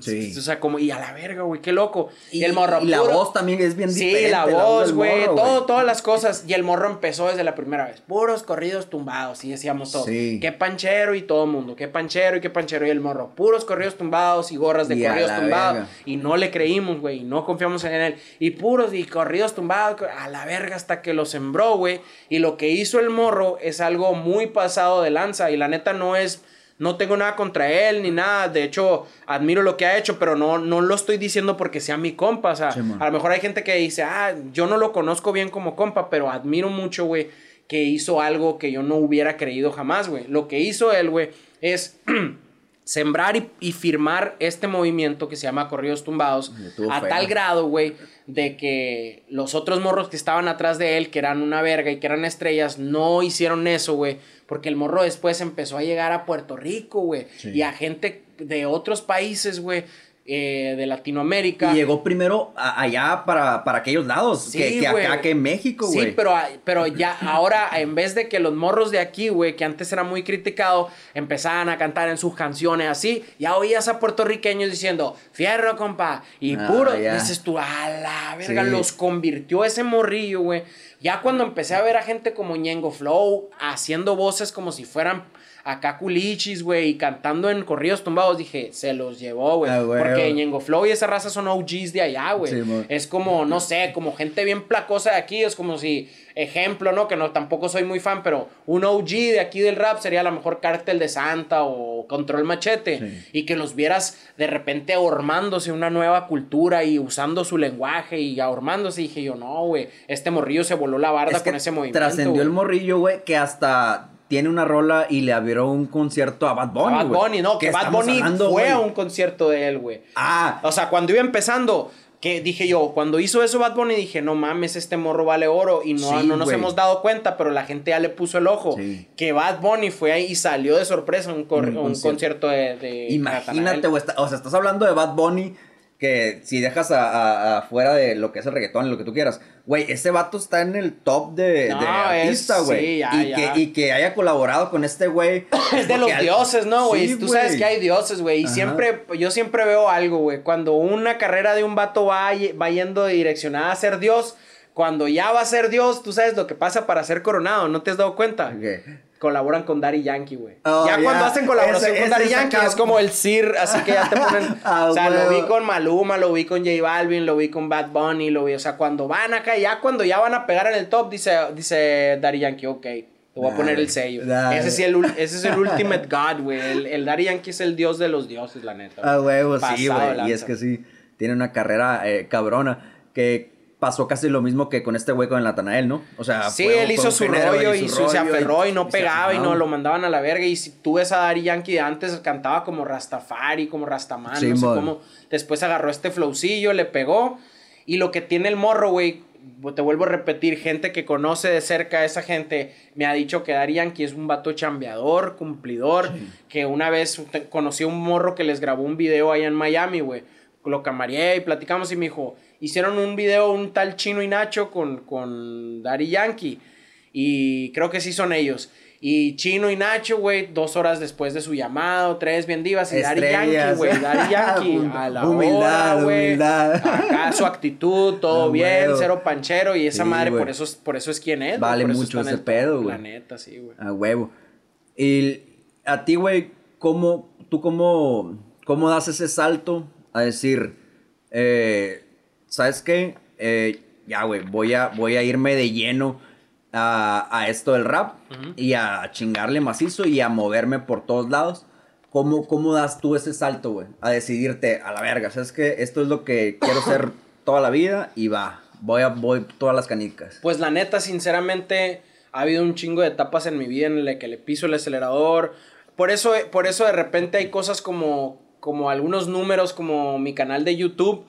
sí. O sea, como, y a la verga, güey, qué loco. Y, el morro. Y la voz también es bien diferente. Sí, la voz, güey, todo, todas las cosas. Y el morro empezó desde la primera vez. Puros corridos tumbados, y decíamos todo. Sí. Qué panchero y todo el mundo, qué panchero y qué panchero. Y el morro, puros corridos tumbados y gorras de corridos tumbados. Y no le creímos, güey, y no confiamos en él. Y puros y corridos tumbados, a la verga, hasta que lo sembró, güey. Y lo que hizo el morro es algo muy pasado de lanza. Y la neta no es no tengo nada contra él ni nada. De hecho, admiro lo que ha hecho, pero no, no lo estoy diciendo porque sea mi compa. O sea, a lo mejor hay gente que dice, ah, yo no lo conozco bien como compa, pero admiro mucho, güey, que hizo algo que yo no hubiera creído jamás, güey. Lo que hizo él, güey, es sembrar y, firmar este movimiento que se llama Corridos Tumbados a tal grado, güey, de que los otros morros que estaban atrás de él, que eran una verga y que eran estrellas, no hicieron eso, güey. Porque el morro después empezó a llegar a Puerto Rico, güey. Y a gente de otros países, güey. Eh, de Latinoamérica. Y llegó primero allá para, para, aquellos lados que, acá, que en México, güey. Sí, pero, pero ya ahora, en vez de que los morros de aquí, güey, que antes era muy criticado, empezaban a cantar en sus canciones así, ya oías a puertorriqueños diciendo, fierro, compa, y ah, puro, dices tú, a la verga, los convirtió ese morrillo, güey. Ya cuando empecé a ver a gente como Ñengo Flow haciendo voces como si fueran acá culichis, güey, y cantando en corridos tumbados, dije, se los llevó, güey. Ah, porque Ñengo Flow y esa raza son OGs de allá, güey. es como, no sé, como gente bien placosa de aquí, es como si, ejemplo, ¿no? Que no, tampoco soy muy fan, pero un OG de aquí del rap sería a lo mejor Cártel de Santa o Control Machete. Y que los vieras de repente ahormándose una nueva cultura y usando su lenguaje y ahormándose. Y dije yo, no, güey, este morrillo se voló la barda con ese movimiento. Trascendió el morrillo, güey, que hasta tiene una rola y le abrió un concierto a Bad Bunny. A Bad Bunny, no, que Bad Bunny fue a un concierto de él, güey. Ah. O sea, cuando iba empezando, que dije yo, cuando hizo eso Bad Bunny, dije, no mames, este morro vale oro. Y no, no nos hemos dado cuenta, pero la gente ya le puso el ojo. Que Bad Bunny fue ahí y salió de sorpresa un, un, concierto. de, Imagínate, o sea, estás hablando de Bad Bunny que si dejas afuera de lo que es el reggaetón y lo que tú quieras, güey, ese vato está en el top de, artista, güey. y, Que, y que haya colaborado con este güey. es de los dioses, ¿no, güey? tú sabes que hay dioses, güey. Y siempre, yo siempre veo algo, güey. Cuando una carrera de un vato va, va yendo direccionada a ser dios, cuando ya va a ser dios, tú sabes lo que pasa para ser coronado, ¿no te has dado cuenta? Colaboran con Daddy Yankee, güey. Oh, ya cuando hacen colaboración con Daddy Yankee es como el Sir, así que ya te ponen. Ah, o sea, lo vi con Maluma, lo vi con J Balvin, lo vi con Bad Bunny, lo vi. O sea, cuando van acá, ya cuando ya van a pegar en el top, dice, dice Daddy Yankee, ok. Te voy a poner el sello. Ese, es el, ese es el ultimate God, güey. El, el Daddy Yankee es el dios de los dioses, la neta. Ah, huevo, sí, güey. Y es que sí, tiene una carrera eh, cabrona. Que pasó casi lo mismo que con este güey con el Natanael, ¿no? O sea, sí, él hizo su rollo y, se aferró y, no pegaba y no lo mandaban a la verga. Y si tú ves a Daddy Yankee de antes, cantaba como Rastafari, como Rastaman, no sé cómo. Después agarró este flowcillo, le pegó. Y lo que tiene el morro, güey, te vuelvo a repetir, gente que conoce de cerca a esa gente me ha dicho que Daddy Yankee es un vato chambeador, cumplidor, que una vez conocí a un morro que les grabó un video allá en Miami, güey. Lo camareé y platicamos y me dijo, hicieron un video un tal Chino y Nacho con, con Daddy Yankee. Y creo que sí son ellos. Y Chino y Nacho, güey, dos horas después de su llamado, tres bien divas. Y Daddy Yankee, güey, Daddy Yankee. a la humildad, güey. Humildad. Acá su actitud, todo bien, cero panchero. Y esa madre, por eso, por eso es quien es. Vale mucho ese pedo, güey. Sí, güey. A huevo. Y a ti, güey, ¿cómo, tú cómo, cómo das ese salto a decir, eh, ¿sabes qué? Eh, ya, güey, voy a, voy a irme de lleno a, esto del rap y a chingarle macizo y a moverme por todos lados. ¿Cómo, cómo das tú ese salto, güey? A decidirte a la verga. ¿Sabes qué? Esto es lo que quiero ser toda la vida y va. Voy a voy todas las canicas. Pues la neta, sinceramente, ha habido un chingo de etapas en mi vida en las que le piso el acelerador. Por eso, por eso de repente hay cosas como, como algunos números, como mi canal de YouTube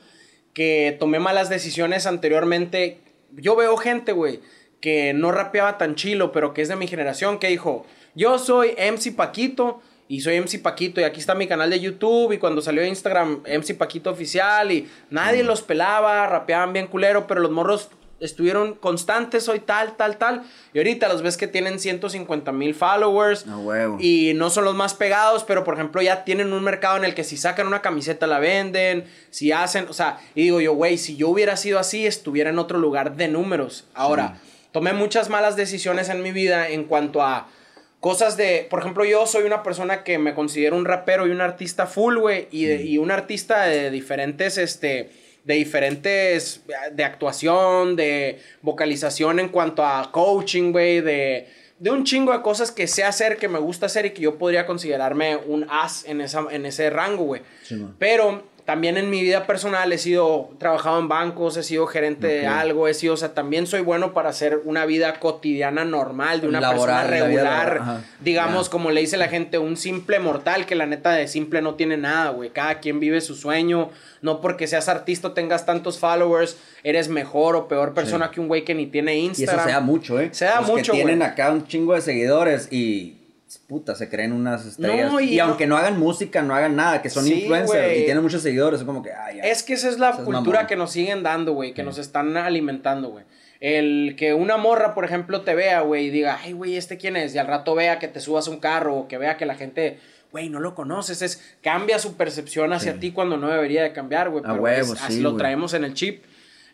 que tomé malas decisiones anteriormente. Yo veo gente, güey, que no rapeaba tan chilo, pero que es de mi generación, que dijo, yo soy MC Paquito y soy MC Paquito y aquí está mi canal de YouTube y cuando salió Instagram MC Paquito oficial y nadie los pelaba, rapeaban bien culero, pero los morros estuvieron constantes, soy tal, tal, tal. Y ahorita los ves que tienen 150 mil followers. Y no son los más pegados, pero por ejemplo ya tienen un mercado en el que si sacan una camiseta la venden, si hacen, o sea, y digo yo, güey, si yo hubiera sido así, estuviera en otro lugar de números. Ahora, tomé muchas malas decisiones en mi vida en cuanto a cosas de, por ejemplo, yo soy una persona que me considero un rapero y un artista full, güey, y, y un artista de diferentes, este de diferentes, de actuación, de vocalización en cuanto a coaching, güey, de, de un chingo de cosas que sé hacer, que me gusta hacer y que yo podría considerarme un as en, esa, en ese rango, güey. Pero también en mi vida personal he sido, trabajado en bancos, he sido gerente de algo, he sido, o sea, también soy bueno para hacer una vida cotidiana normal de una persona regular, digamos, como le dice la gente, un simple mortal, que la neta de simple no tiene nada, güey, cada quien vive su sueño, no porque seas artista o tengas tantos followers, eres mejor o peor persona que un güey que ni tiene Instagram. Y eso se da mucho, ¿eh? Se da Los mucho, que tienen acá un chingo de seguidores y puta, se creen unas estrellas. y, aunque no hagan música, no hagan nada, que son influencers y tienen muchos seguidores, es como que, ay, Es que esa es la cultura que nos siguen dando, güey, que nos están alimentando, güey. El que una morra, por ejemplo, te vea, güey, y diga, ay, güey, ¿este quién es? Y al rato vea que te subas a un carro o que vea que la gente, güey, no lo conoces. Es, cambia su percepción hacia ti cuando no debería de cambiar, güey. Pero así lo traemos en el chip.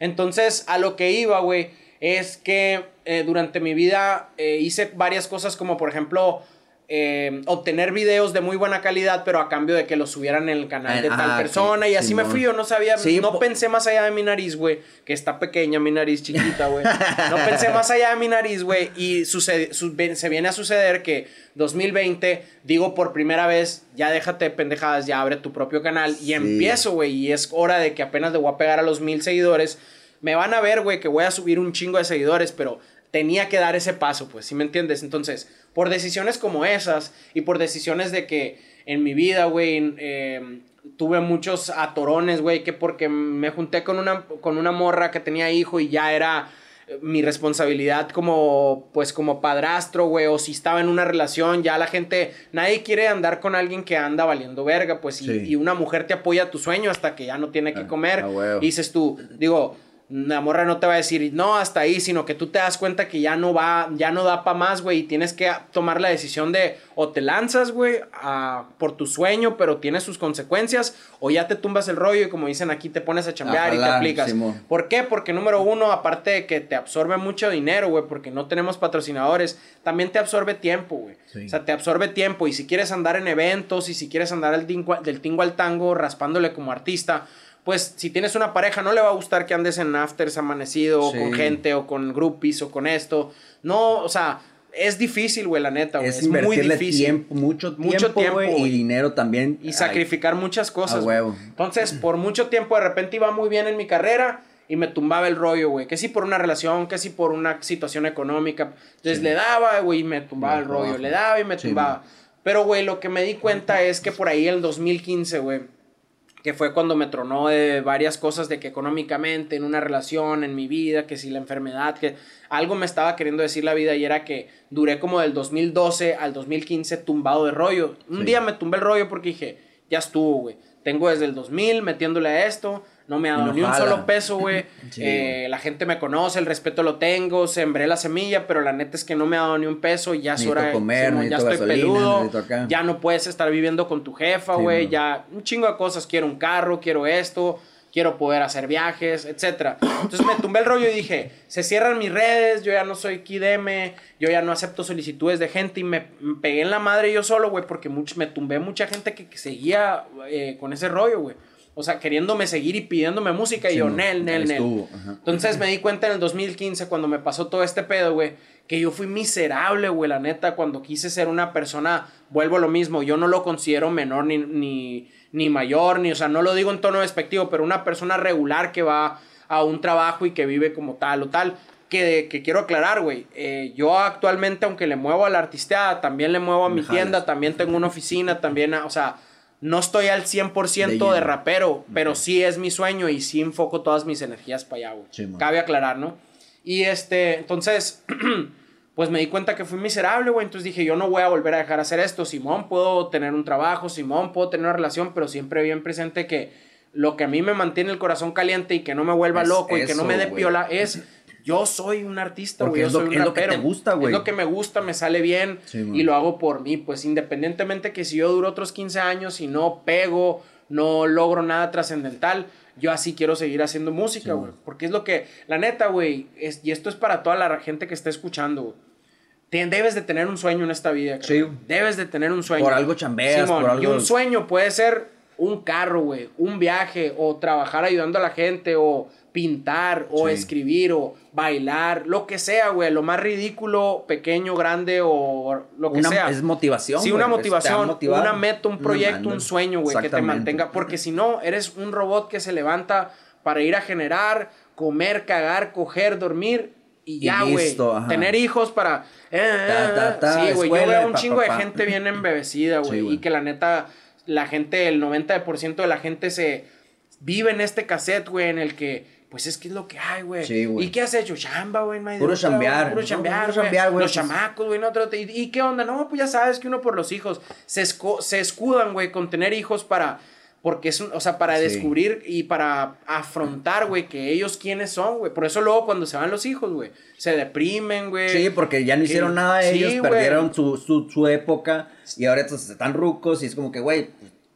Entonces, a lo que iba, güey, es que eh, durante mi vida eh, hice varias cosas como, por ejemplo, eh, obtener videos de muy buena calidad, pero a cambio de que los subieran en el canal de tal ah, persona. y así me fui, yo no sabía, no pensé más allá de mi nariz, güey, que está pequeña mi nariz chiquita, güey. no pensé más allá de mi nariz, güey, y sucede, se viene a suceder que 2020, digo por primera vez, ya déjate pendejadas, ya abre tu propio canal y empiezo, güey, y es hora de que apenas le voy a pegar a los mil seguidores. Me van a ver, güey, que voy a subir un chingo de seguidores, pero tenía que dar ese paso, pues, ¿sí me entiendes? Entonces, por decisiones como esas y por decisiones de que en mi vida, güey, em, tuve muchos atorones, güey, que porque me junté con una, con una morra que tenía hijo y ya era eh, mi responsabilidad como, pues, como padrastro, güey, o si estaba en una relación, ya la gente, nadie quiere andar con alguien que anda valiendo verga, pues, y, una mujer te apoya tu sueño hasta que ya no tiene que ah, comer. y dices tú, digo, la morra no te va a decir, no, hasta ahí, sino que tú te das cuenta que ya no va, ya no da para más, güey, y tienes que tomar la decisión de o te lanzas, güey, por tu sueño, pero tiene sus consecuencias, o ya te tumbas el rollo y como dicen aquí, te pones a chambear y te aplicas. ¿Por qué? Porque número uno, aparte de que te absorbe mucho dinero, güey, porque no tenemos patrocinadores, también te absorbe tiempo, güey. O sea, te absorbe tiempo, y si quieres andar en eventos, y si quieres andar del tingo al tango, raspándole como artista, pues si tienes una pareja no le va a gustar que andes en afters amanecido o con gente o con groupies o con esto. No, o sea, es difícil, güey, la neta, güey. Es, Es, muy difícil. tiempo, mucho tiempo, Mucho tiempo, güey, y dinero también. Y sacrificar muchas cosas. a huevo. Entonces, por mucho tiempo, de repente iba muy bien en mi carrera y me tumbaba el rollo, güey. Que si por una relación, que si por una situación económica. Entonces le daba, güey, y me tumbaba el rollo. Le daba y me Sí, tumbaba. Pero, güey, lo que me di cuenta es que por ahí el 2015, güey, que fue cuando me tronó de varias cosas de que económicamente, en una relación, en mi vida, que si la enfermedad, que algo me estaba queriendo decir la vida y era que duré como del 2012 al 2015 tumbado de rollo. Un Sí. día me tumbé el rollo porque dije, ya estuvo, güey. Tengo desde el 2000 metiéndole a esto, no me ha dado ni un solo peso, güey. Sí, Eh, la gente me conoce, el respeto lo tengo, sembré la semilla, pero la neta es que no me ha dado ni un peso y ya es hora de- comer, ya estoy gasolina, peludo, ya no puedes estar viviendo con tu jefa, güey, ya un chingo de cosas, quiero un carro, quiero esto, quiero poder hacer viajes, etcétera. Entonces me tumbé el rollo y dije, se cierran mis redes, yo ya no soy Kideme, yo ya no acepto solicitudes de gente y me, me pegué en la madre yo solo, güey, porque much- me tumbé mucha gente que, que seguía eh, con ese rollo, güey. O sea, queriéndome seguir y pidiéndome música y yo, Nel, Nel, Nel. Entonces me di cuenta en el 2015, cuando me pasó todo este pedo, güey, que yo fui miserable, güey, la neta, cuando quise ser una persona, vuelvo a lo mismo, yo no lo considero menor ni, ni, ni mayor, ni, o sea, no lo digo en tono despectivo, pero una persona regular que va a un trabajo y que vive como tal o tal. Que, que quiero aclarar, güey. eh, yo actualmente, aunque le muevo a la artisteada, también le muevo a mi tienda, también tengo una oficina, también, a- o sea, no estoy al 100% De de, rapero, pero sí es mi sueño y sí enfoco todas mis energías para allá, güey. Sí, man. Cabe aclarar, ¿no? Y este, entonces, pues me di cuenta que fui miserable, güey. Entonces dije, yo no voy a volver a dejar hacer esto. Simón, puedo tener un trabajo, Simón, puedo tener una relación, pero siempre bien presente que lo que a mí me mantiene el corazón caliente y que no me vuelva Es loco y que no me dé piola es. Yo soy un artista, güey. Yo es lo- soy un es lo que te gusta, güey. Es lo que me gusta, me sale bien Sí, y lo hago por mí. Pues independientemente que si yo duro otros 15 años y no pego, no logro nada trascendental, yo así quiero seguir haciendo música, güey. porque es lo que, la neta, güey, es- y esto es para toda la gente que está escuchando, güey. Debes de tener un sueño en esta vida, Sí. Debes de tener un sueño. Por algo chambeas, Simón, por algo- Y un sueño puede ser un carro, güey, un viaje, o trabajar ayudando a la gente, o pintar, o Sí. escribir, o bailar, lo que sea, güey. Lo más ridículo, pequeño, grande, o lo que Una- sea. es motivación, Sí, güey, una motivación, una meta, un proyecto, un sueño, güey, que te mantenga. Porque si no, eres un robot que se levanta para ir a generar, comer, cagar, coger, dormir y ya, güey. Tener hijos para. eh, Ta, ta, ta, sí, güey. Yo veo un pa, chingo pa, de gente bien embebecida, güey. y que la neta, la gente, el 90% de la gente se vive en este cassette, güey, en el que. Pues es que es lo que hay, güey. Sí, güey. ¿Y qué has hecho? Chamba, güey. Puro chambear. Puro chambear, puro güey. chambear, güey, Los chamacos, güey. No, ¿Y, ¿Y qué onda? No, pues ya sabes que uno por los hijos se, esco- se escudan, güey, con tener hijos para. Porque es un, o sea, para Sí. descubrir y para afrontar, güey, que ellos quiénes son, güey. Por eso luego cuando se van los hijos, güey, se deprimen, güey. Sí, porque ya no hicieron nada sí, ellos, perdieron su, su, su época y ahora estos están rucos y es como que, güey,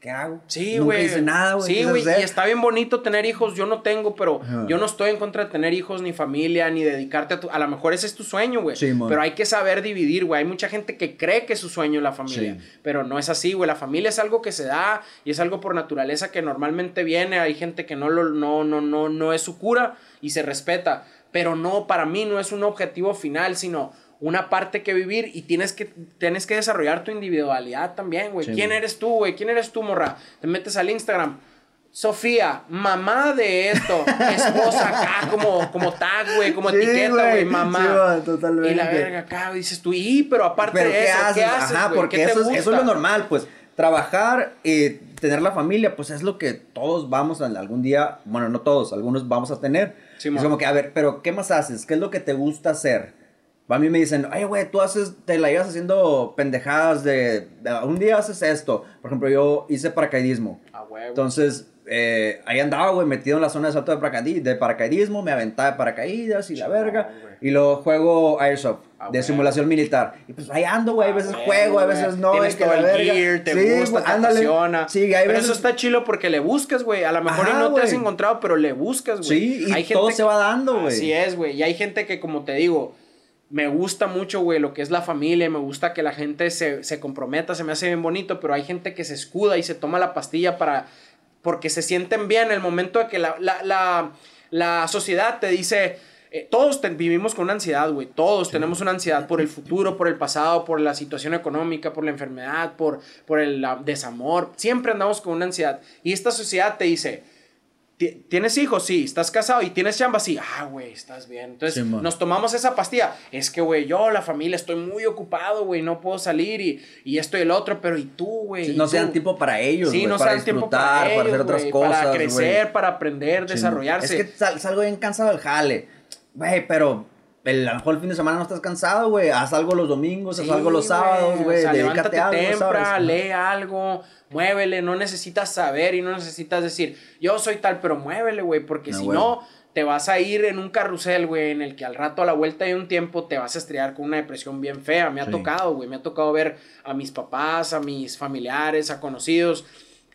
¿qué hago? Sí, Nunca güey. hice nada, güey. Sí, ¿qué güey. Y está bien bonito tener hijos. Yo no tengo, pero Ajá. yo no estoy en contra de tener hijos, ni familia, ni dedicarte a tu. A lo mejor ese es tu sueño, güey. Sí, pero hay que saber dividir, güey. Hay mucha gente que cree que su sueño es la familia. Sí. Pero no es así, güey. La familia es algo que se da y es algo por naturaleza que normalmente viene. Hay gente que no, lo, no, no, no, no es su cura y se respeta. Pero no, para mí no es un objetivo final, sino una parte que vivir y tienes que, tienes que desarrollar tu individualidad también, güey. Sí, ¿Quién eres tú, güey? ¿Quién eres tú, morra? Te metes al Instagram. Sofía, mamá de esto, esposa acá, como, como tag, güey, como Sí, etiqueta, güey. mamá. Sí, güey, totalmente. Y la verga acá, dices tú, y, pero aparte Pero de ¿qué eso, haces? ¿qué haces, Ajá, porque ¿Qué te eso es, eso es lo normal, pues. Trabajar y tener la familia, pues es lo que todos vamos a algún día, bueno, no todos, algunos vamos a tener. Sí, es mo. como que, a ver, pero ¿qué más haces? ¿Qué es lo que te gusta hacer? A mí me dicen, ay, güey, tú haces, te la llevas haciendo pendejadas de, de- un día haces esto. Por ejemplo, yo hice paracaidismo. Ah, huevo. Entonces, eh, ahí andaba, güey, metido en la zona de salto de, de paracaidismo, me aventaba de paracaídas y la verga. güey. Y luego juego Airsoft, Ah, de güey. simulación militar. Y pues ahí ando, güey, a veces Ah, juego, a güey. veces no. Tienes que gear, te Sí, gusta, güey, te apasiona. Sí, hay pero veces... eso está chilo porque le buscas, güey. A lo mejor Ajá, no te has güey. encontrado, pero le buscas, güey. Sí, y Hay todo gente se va dando, güey. Así es, güey. Y hay gente que, como te digo, me gusta mucho, güey, lo que es la familia. Me gusta que la gente se, se comprometa, se me hace bien bonito. Pero hay gente que se escuda y se toma la pastilla para. Porque se sienten bien el momento de que la, la, la, la sociedad te dice. eh, todos vivimos con una ansiedad, güey. Todos tenemos una ansiedad por el futuro, por el pasado, por la situación económica, por la enfermedad, por, por el desamor. Siempre andamos con una ansiedad. Y esta sociedad te dice, ¿Tienes hijos? Sí. ¿Estás casado? ¿Y tienes chamba? Sí. Ah, güey, estás bien. Entonces, nos tomamos esa pastilla. Es que, güey, yo, la familia, estoy muy ocupado, güey, no puedo salir y, y esto y el otro, pero ¿y tú, güey? no sean tiempo para ellos, Sí, no sean tiempo para, ellos, para hacer otras cosas, Para crecer, para aprender, desarrollarse. Es que salgo bien cansado del jale. Güey, pero el, a lo mejor el fin de semana no estás cansado, güey. Haz algo los domingos, haz algo los sábados, güey. O sea, levántate temprano, lee algo, muévele. No necesitas saber y no necesitas decir, yo soy tal, pero muévele, güey. Porque si no, te vas a ir en un carrusel, güey, en el que al rato, a la vuelta de un tiempo, te vas a estrellar con una depresión bien fea. Me ha tocado, güey. Me ha tocado ver a mis papás, a mis familiares, a conocidos,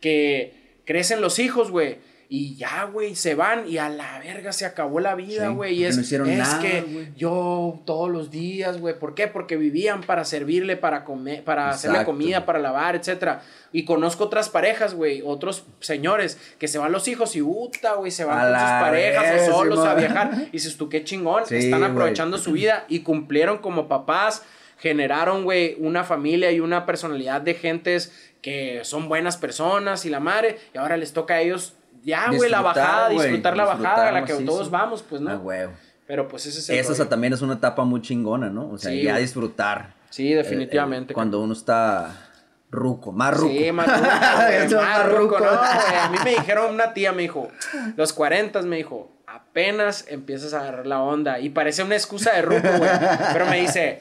que crecen los hijos, güey y ya, güey, se van y a la verga se acabó la vida, güey. y es, es que yo todos los días, güey. ¿Por qué? Porque vivían para servirle, para comer, para hacerle comida, para lavar, etcétera. Y conozco otras parejas, güey, otros señores que se van los hijos y puta, güey, se van con sus parejas o solos a viajar. Y dices tú, qué chingón. Están aprovechando su vida y cumplieron como papás generaron, güey, una familia y una personalidad de gentes que son buenas personas y la madre, y ahora les toca a ellos ya, güey, la bajada, disfrutar la bajada a la que todos vamos, pues, ¿no? Ah. Pero pues ese es el Eso también es una etapa muy chingona, ¿no? O sea, ya disfrutar. Sí, definitivamente. cuando uno está ruco, más ruco. Sí, más ruco. más, ruco, ¿no? A mí me dijeron, una tía me dijo, los 40 me dijo, apenas empiezas a agarrar la onda. Y parece una excusa de ruco, güey. Pero me dice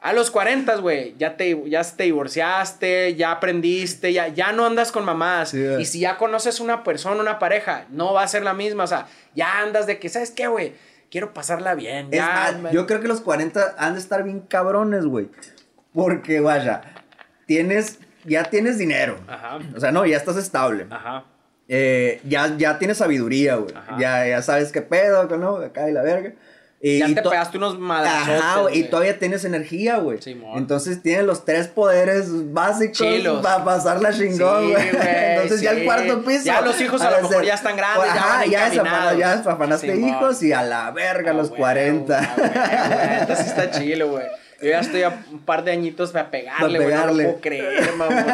a los 40, güey, ya te, ya te divorciaste, ya aprendiste, ya, ya no andas con mamás. y si ya conoces una persona, una pareja, no va a ser la misma. O sea, ya andas de que, ¿sabes qué, güey? Quiero pasarla bien. yo creo que los 40 han de estar bien cabrones, güey. Porque, vaya, tienes, ya tienes dinero. Ajá. O sea, no, ya estás estable. Ajá. Eh, ya, ya tienes sabiduría, güey. Ya, ya sabes qué pedo, ¿no? Acá y la verga. Y ya te pegaste unos madrazotes. Ajá, y todavía tienes energía, güey. Sí, Entonces tienes los tres poderes básicos para pasar la chingón, güey. Entonces ya el cuarto piso. Ya los hijos a, lo mejor ya están grandes, ajá, ya van Ya afanaste hijos y a la verga los 40. Entonces está chilo, güey. Yo ya estoy a un par de añitos para pegarle, güey. No lo puedo creer, mamón.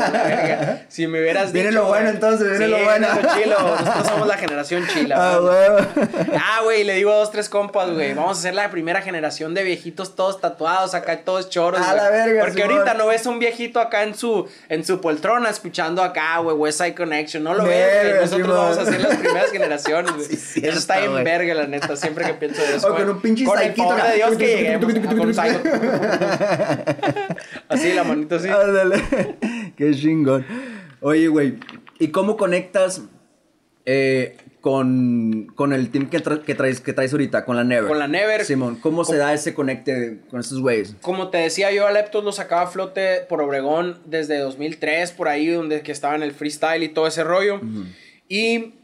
Si me hubieras dicho. Viene lo bueno entonces, viene lo bueno. chilo. Nosotros somos la generación chila. Ah, güey. Ah, güey, le digo a dos, tres compas, güey. Vamos a ser la primera generación de viejitos todos tatuados, acá todos choros. A la verga, Porque ahorita no ves un viejito acá en su, en su poltrona escuchando acá, güey, West Side Connection. No lo ves, Nosotros vamos a ser las primeras generaciones, güey. eso está en verga, la neta. Siempre que pienso de eso. O con un pinche Con el de Dios que lleguemos así, la manito así. Qué chingón. Oye, güey, ¿y cómo conectas eh, con, con, el team que, que, traes, que traes ahorita, con la Never? Con la Never. Simón, ¿cómo se da ese conecte con estos güeyes? Como te decía yo, a Leptos lo sacaba a flote por Obregón desde 2003, por ahí, donde que estaba en el freestyle y todo ese rollo. Y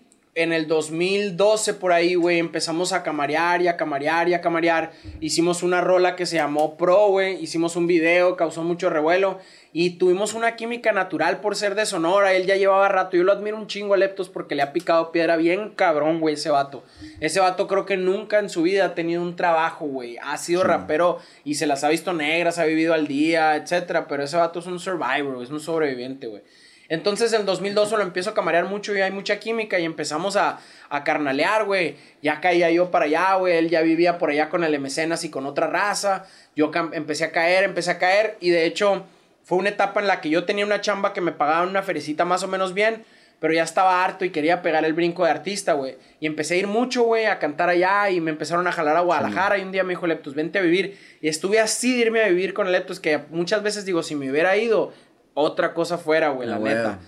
en el 2012 por ahí, güey, empezamos a camarear y a camarear y a camarear. Hicimos una rola que se llamó Pro, güey. Hicimos un video, causó mucho revuelo. Y tuvimos una química natural por ser de Sonora. Él ya llevaba rato. Yo lo admiro un chingo a Leptos porque le ha picado piedra bien cabrón, güey, ese vato. Ese vato creo que nunca en su vida ha tenido un trabajo, güey. Ha sido rapero y se las ha visto negras, ha vivido al día, etcétera. Pero ese vato es un survivor, es un sobreviviente, güey. Entonces en 2002 lo empiezo a camarear mucho y hay mucha química y empezamos a, a carnalear, güey. Ya caía yo para allá, güey. Él ya vivía por allá con el mecenas y con otra raza. Yo empecé a caer, empecé a caer y de hecho fue una etapa en la que yo tenía una chamba que me pagaban una ferecita más o menos bien. Pero ya estaba harto y quería pegar el brinco de artista, güey. Y empecé a ir mucho, güey, a cantar allá y me empezaron a jalar a Guadalajara. Y un día me dijo Leptus, vente a vivir. Y estuve así de irme a vivir con Leptus, que muchas veces digo, si me hubiera ido, otra cosa fuera, güey, la ah, neta.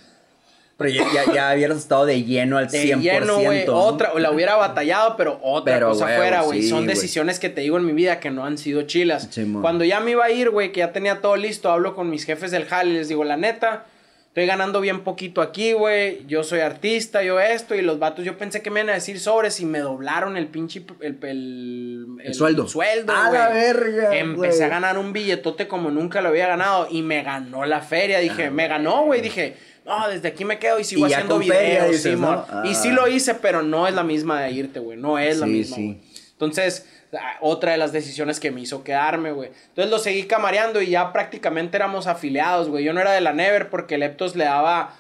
Pero ya, ya, hubieras estado de lleno al de 100%. lleno, güey. Otra, la hubiera batallado, pero otra cosa fuera, güey. Son decisiones que te digo en mi vida que no han sido chilas. Cuando ya me iba a ir, güey, que ya tenía todo listo, hablo con mis jefes del jale y les digo, la neta, estoy ganando bien poquito aquí, güey. Yo soy artista, yo esto. Y los vatos, yo pensé que me iban a decir sobres y me doblaron el pinche. El, el, el, sueldo. sueldo, A la verga. Empecé a ganar un billetote como nunca lo había ganado. Y me ganó la feria. Dije, me ganó, güey. Dije, no, desde aquí me quedo y sigo haciendo videos. y sí lo hice, pero no es la misma de irte, güey. No es la misma. Entonces ah, otra de las decisiones que me hizo quedarme, güey. Entonces lo seguí camareando y ya prácticamente éramos afiliados, güey. Yo no era de la Never porque Leptos le daba,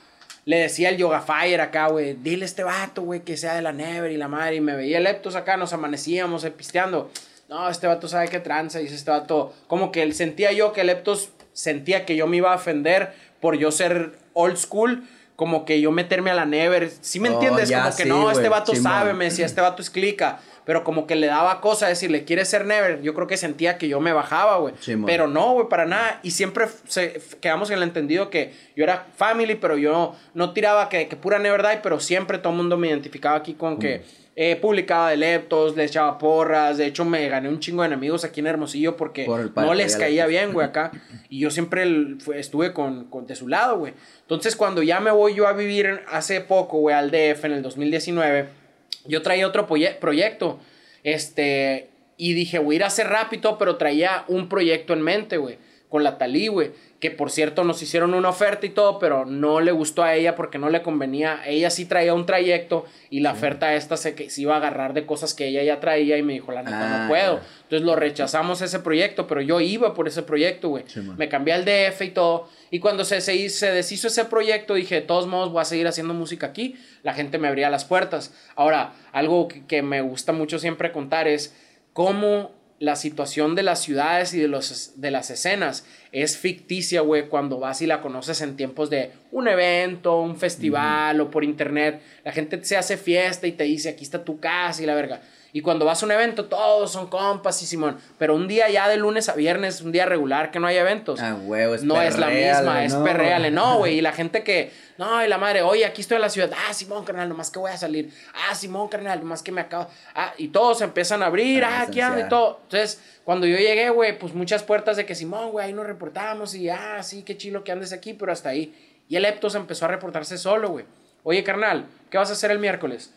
le decía el Yoga Fire acá, güey, dile a este vato, güey, que sea de la Never y la madre. Y me veía Leptos acá, nos amanecíamos eh, pisteando. No, este vato sabe qué tranza, dice este vato. Como que él sentía yo que Leptos sentía que yo me iba a ofender por yo ser old school como que yo meterme a la Never. ¿Sí me Oh, entiendes? como que sí, no, este güey, vato sabe, me decía, este vato es clica. Pero como que le daba cosa decirle, ¿quieres ser Never? Yo creo que sentía que yo me bajaba, güey. Pero no, güey, para nada. Y siempre se, quedamos en el entendido que yo era family, pero yo no tiraba que, que pura Never Die, pero siempre todo el mundo me identificaba aquí con que eh, publicaba de leptos, le echaba porras. De hecho, me gané un chingo de enemigos aquí en Hermosillo porque Por no les caía bien, güey, acá. Y yo siempre el- fue- estuve con, con de su lado, güey. Entonces, cuando ya me voy yo a vivir hace poco, güey, al DF en el 2019, yo traía otro proye- proyecto. Este, y dije, voy a ir a hacer rápido, pero traía un proyecto en mente, güey, con la Talí, güey. Que por cierto nos hicieron una oferta y todo, pero no le gustó a ella porque no le convenía. Ella sí traía un trayecto y la oferta esta se, que, se iba a agarrar de cosas que ella ya traía y me dijo, la neta, Ah, no puedo. ya. Entonces lo rechazamos ese proyecto, pero yo iba por ese proyecto, güey. Sí, me cambié al DF y todo. Y cuando se, se, se deshizo ese proyecto, dije, de todos modos voy a seguir haciendo música aquí. La gente me abría las puertas. Ahora, algo que, que me gusta mucho siempre contar es cómo la situación de las ciudades y de, los, de las escenas es ficticia, güey, cuando vas y la conoces en tiempos de un evento, un festival o por internet. La gente se hace fiesta y te dice, aquí está tu casa y la verga. Y cuando vas a un evento, todos son compas y Simón. Pero un día ya de lunes a viernes, un día regular que no hay eventos. Ah, huevo, es no es la misma, es perreale. No, güey. Y la gente que, no, y la madre, oye, aquí estoy en la ciudad. Ah, Simón, carnal, nomás que voy a salir. Ah, Simón, carnal, nomás que me acabo. Ah, y todos empiezan a abrir. Ah, aquí ando y todo. Entonces, cuando yo llegué, güey, pues muchas puertas de que Simón, güey, ahí nos reportamos. Y ah, sí, qué chilo que andes aquí, pero hasta ahí. Y el Eptos empezó a reportarse solo, güey. Oye, carnal, ¿qué vas a hacer el miércoles?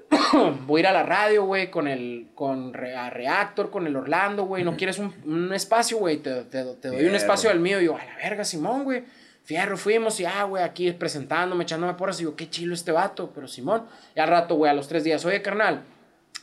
voy a ir a la radio, güey, con el, con a Reactor, con el Orlando, güey, ¿no quieres un, un espacio, güey? Te, te- te doy un espacio del mío. Y yo, a la verga, Simón, güey. Fierro, fuimos y, ah, güey, aquí presentándome, echándome porras. Y yo, qué chilo este vato, pero Simón. Y al rato, güey, a los tres días, oye, carnal,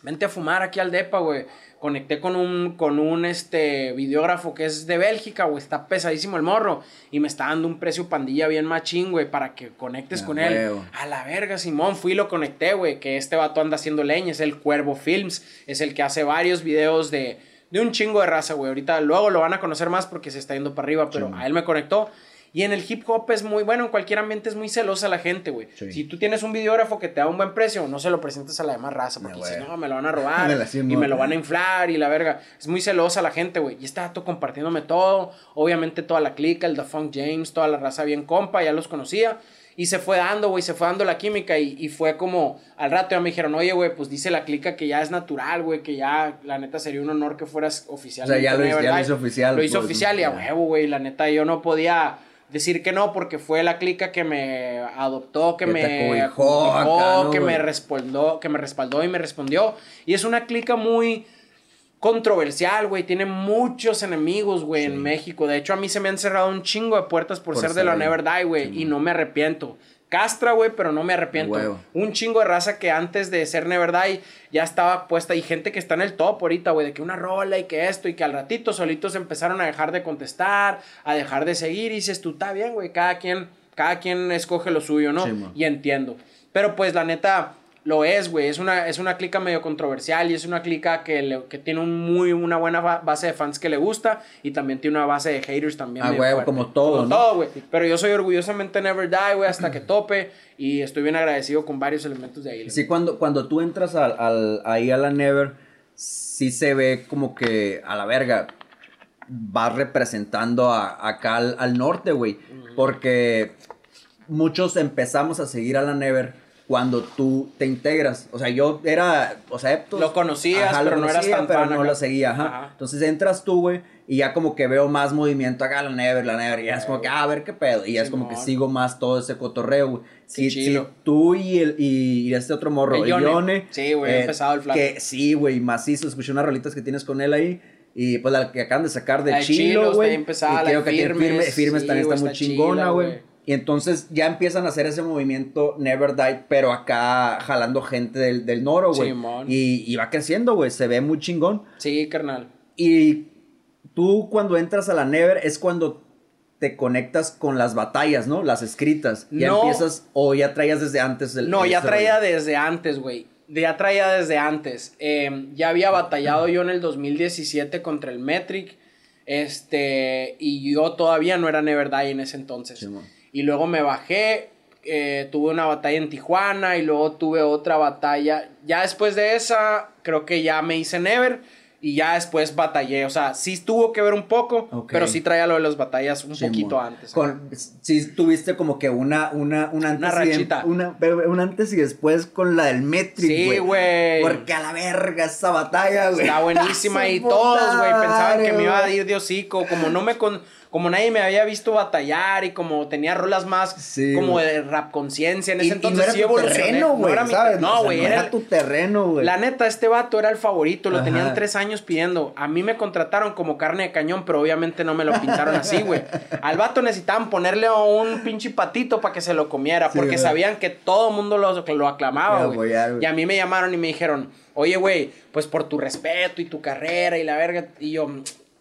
vente a fumar aquí al DEPA, güey. Conecté con un, con un este, videógrafo que es de Bélgica, güey. Está pesadísimo el morro. Y me está dando un precio pandilla bien machín, güey, para que conectes con él. A la verga, Simón. Fui y lo conecté, güey. Que este vato anda haciendo leña. Es el Cuervo Films. Es el que hace varios videos de, de un chingo de raza, güey. Ahorita luego lo van a conocer más porque se está yendo para arriba. Pero Sí. a él me conectó. Y en el hip hop es muy, bueno, en cualquier ambiente es muy celosa la gente, güey. Sí. Si tú tienes un videógrafo que te da un buen precio, no se lo presentes a la demás raza, porque Ah, si güey. no, me lo van a robar Me y me lo van a inflar y la verga. Es muy celosa la gente, güey. Y está todo compartiéndome todo. Obviamente toda la clica, el The Funk James, toda la raza bien compa, ya los conocía. Y se fue dando, güey, se fue dando la química y, y fue como, al rato ya me dijeron, oye, güey, pues dice la clica que ya es natural, güey, que ya, la neta, sería un honor que fueras oficial. O sea, ya lo hizo- ya lo hizo oficial, Lo hizo pues, oficial y a huevo, güey, la neta, yo no podía decir que no porque fue la clica que me adoptó, que, Que me acobijó acá, ¿no, que me respaldó, que me respaldó y me respondió. Y es una clica muy controversial, güey. Tiene muchos enemigos, güey, en México. De hecho, a mí se me han cerrado un chingo de puertas por, Por ser de la Never Die, güey. y no me arrepiento. Castra, güey, pero no me arrepiento. Huevo. Un chingo de raza que antes de ser Never Die ya estaba puesta. Y gente que está en el top ahorita, güey, de que una rola y que esto y que al ratito solitos empezaron a dejar de contestar, a dejar de seguir. Y dices, tú, está bien, güey, cada quien, cada quien escoge lo suyo, ¿no? Sí, y entiendo. Pero pues la neta, lo es, güey. Es una, es una clica medio controversial y es una clica que, le- que tiene un muy, una buena ba- base de fans que le gusta y también tiene una base de haters también. Ah, fuerte. como todo, Como ¿no? todo, güey. Pero yo soy orgullosamente Never Die, güey, hasta que tope y estoy bien agradecido con varios elementos de ahí. Sí, cuando, cuando tú entras al, al- ahí a la Never, sí se ve como que a la verga vas representando a- acá al, al norte, güey. Porque muchos empezamos a seguir a la Never cuando tú te integras. O sea, yo era, o sea, pues, Lo conocías, pero no eras tan pero fan no acá. lo seguía, ajá. Ajá. Entonces entras tú, güey, y ya como que veo más movimiento acá, la Never, la Never, y ya es como que, ah, a ver qué pedo. Y ya es como que sigo más todo ese cotorreo, güey. Si, si chilo. tú y, el, y, y este otro morro, El Yone. Yone, Sí, güey, eh, empezado el flaco. Que sí, güey, macizo. Escuché unas rolitas que tienes con él ahí. Y pues la que acaban de sacar de Chilo, güey. Y creo que Firmes, firmes, firmes sí, también está muy chingona, güey. Y entonces ya empiezan a hacer ese movimiento Never Die, pero acá jalando gente del, del noro, güey. Y, y va creciendo, güey. Se ve muy chingón. Sí, carnal. Y tú cuando entras a la Never es cuando te conectas con las batallas, ¿no? Las escritas. Ya No. empiezas, o ya traías desde antes el. No, ya traía desde antes, güey. Ya traía desde antes. Eh, ya había batallado yo en el 2017 contra el Metric. Este, y yo todavía no era Never Die en ese entonces. Y luego me bajé, eh, tuve una batalla en Tijuana y luego tuve otra batalla. Ya después de esa, creo que ya me hice Never y ya después batallé. O sea, sí tuvo que ver un poco, pero sí traía lo de las batallas un poquito antes. Con, sí tuviste como que una, una, antes, Una y de- rachita. una, un antes y después con la del Metric, Sí, güey. Porque a la verga esa batalla, güey. Está buenísima y todos, güey, pensaban que me iba a ir de hocico, como no me con como nadie me había visto batallar y como tenía rolas más Sí, como güey. de rap conciencia en ese y entonces no era sí tu terreno, güey, era mi- ¿sabes? O No, sea, güey, no era, era tu terreno, güey. La neta, este vato era el favorito, lo Ajá. tenían tres años pidiendo. A mí me contrataron como carne de cañón, pero obviamente no me lo pintaron así, güey. Al vato necesitaban ponerle un pinche patito para que se lo comiera, Sí, porque güey. sabían que todo el mundo lo, lo aclamaba, güey. güey. Y a mí me llamaron y me dijeron, oye, güey, pues por tu respeto y tu carrera y la verga. Y yo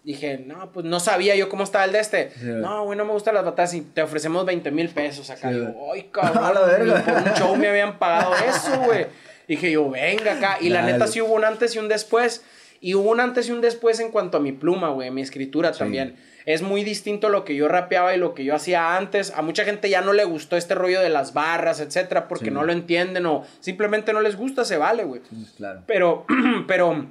dije, no, pues no sabía yo cómo estaba el de este. Sí, no, güey, no me gustan las batallas y te ofrecemos 20 mil pesos acá. Sí, güey. ay, cabrón, A la verga. por un show me habían pagado eso, güey. Dije yo, venga acá. Y la neta sí hubo un antes y un después. Y hubo un antes y un después en cuanto a mi pluma, güey, mi escritura también. Es muy distinto lo que yo rapeaba y lo que yo hacía antes. A mucha gente ya no le gustó este rollo de las barras, etcétera, porque no lo entienden o simplemente no les gusta, se vale, güey. Claro. Pero, pero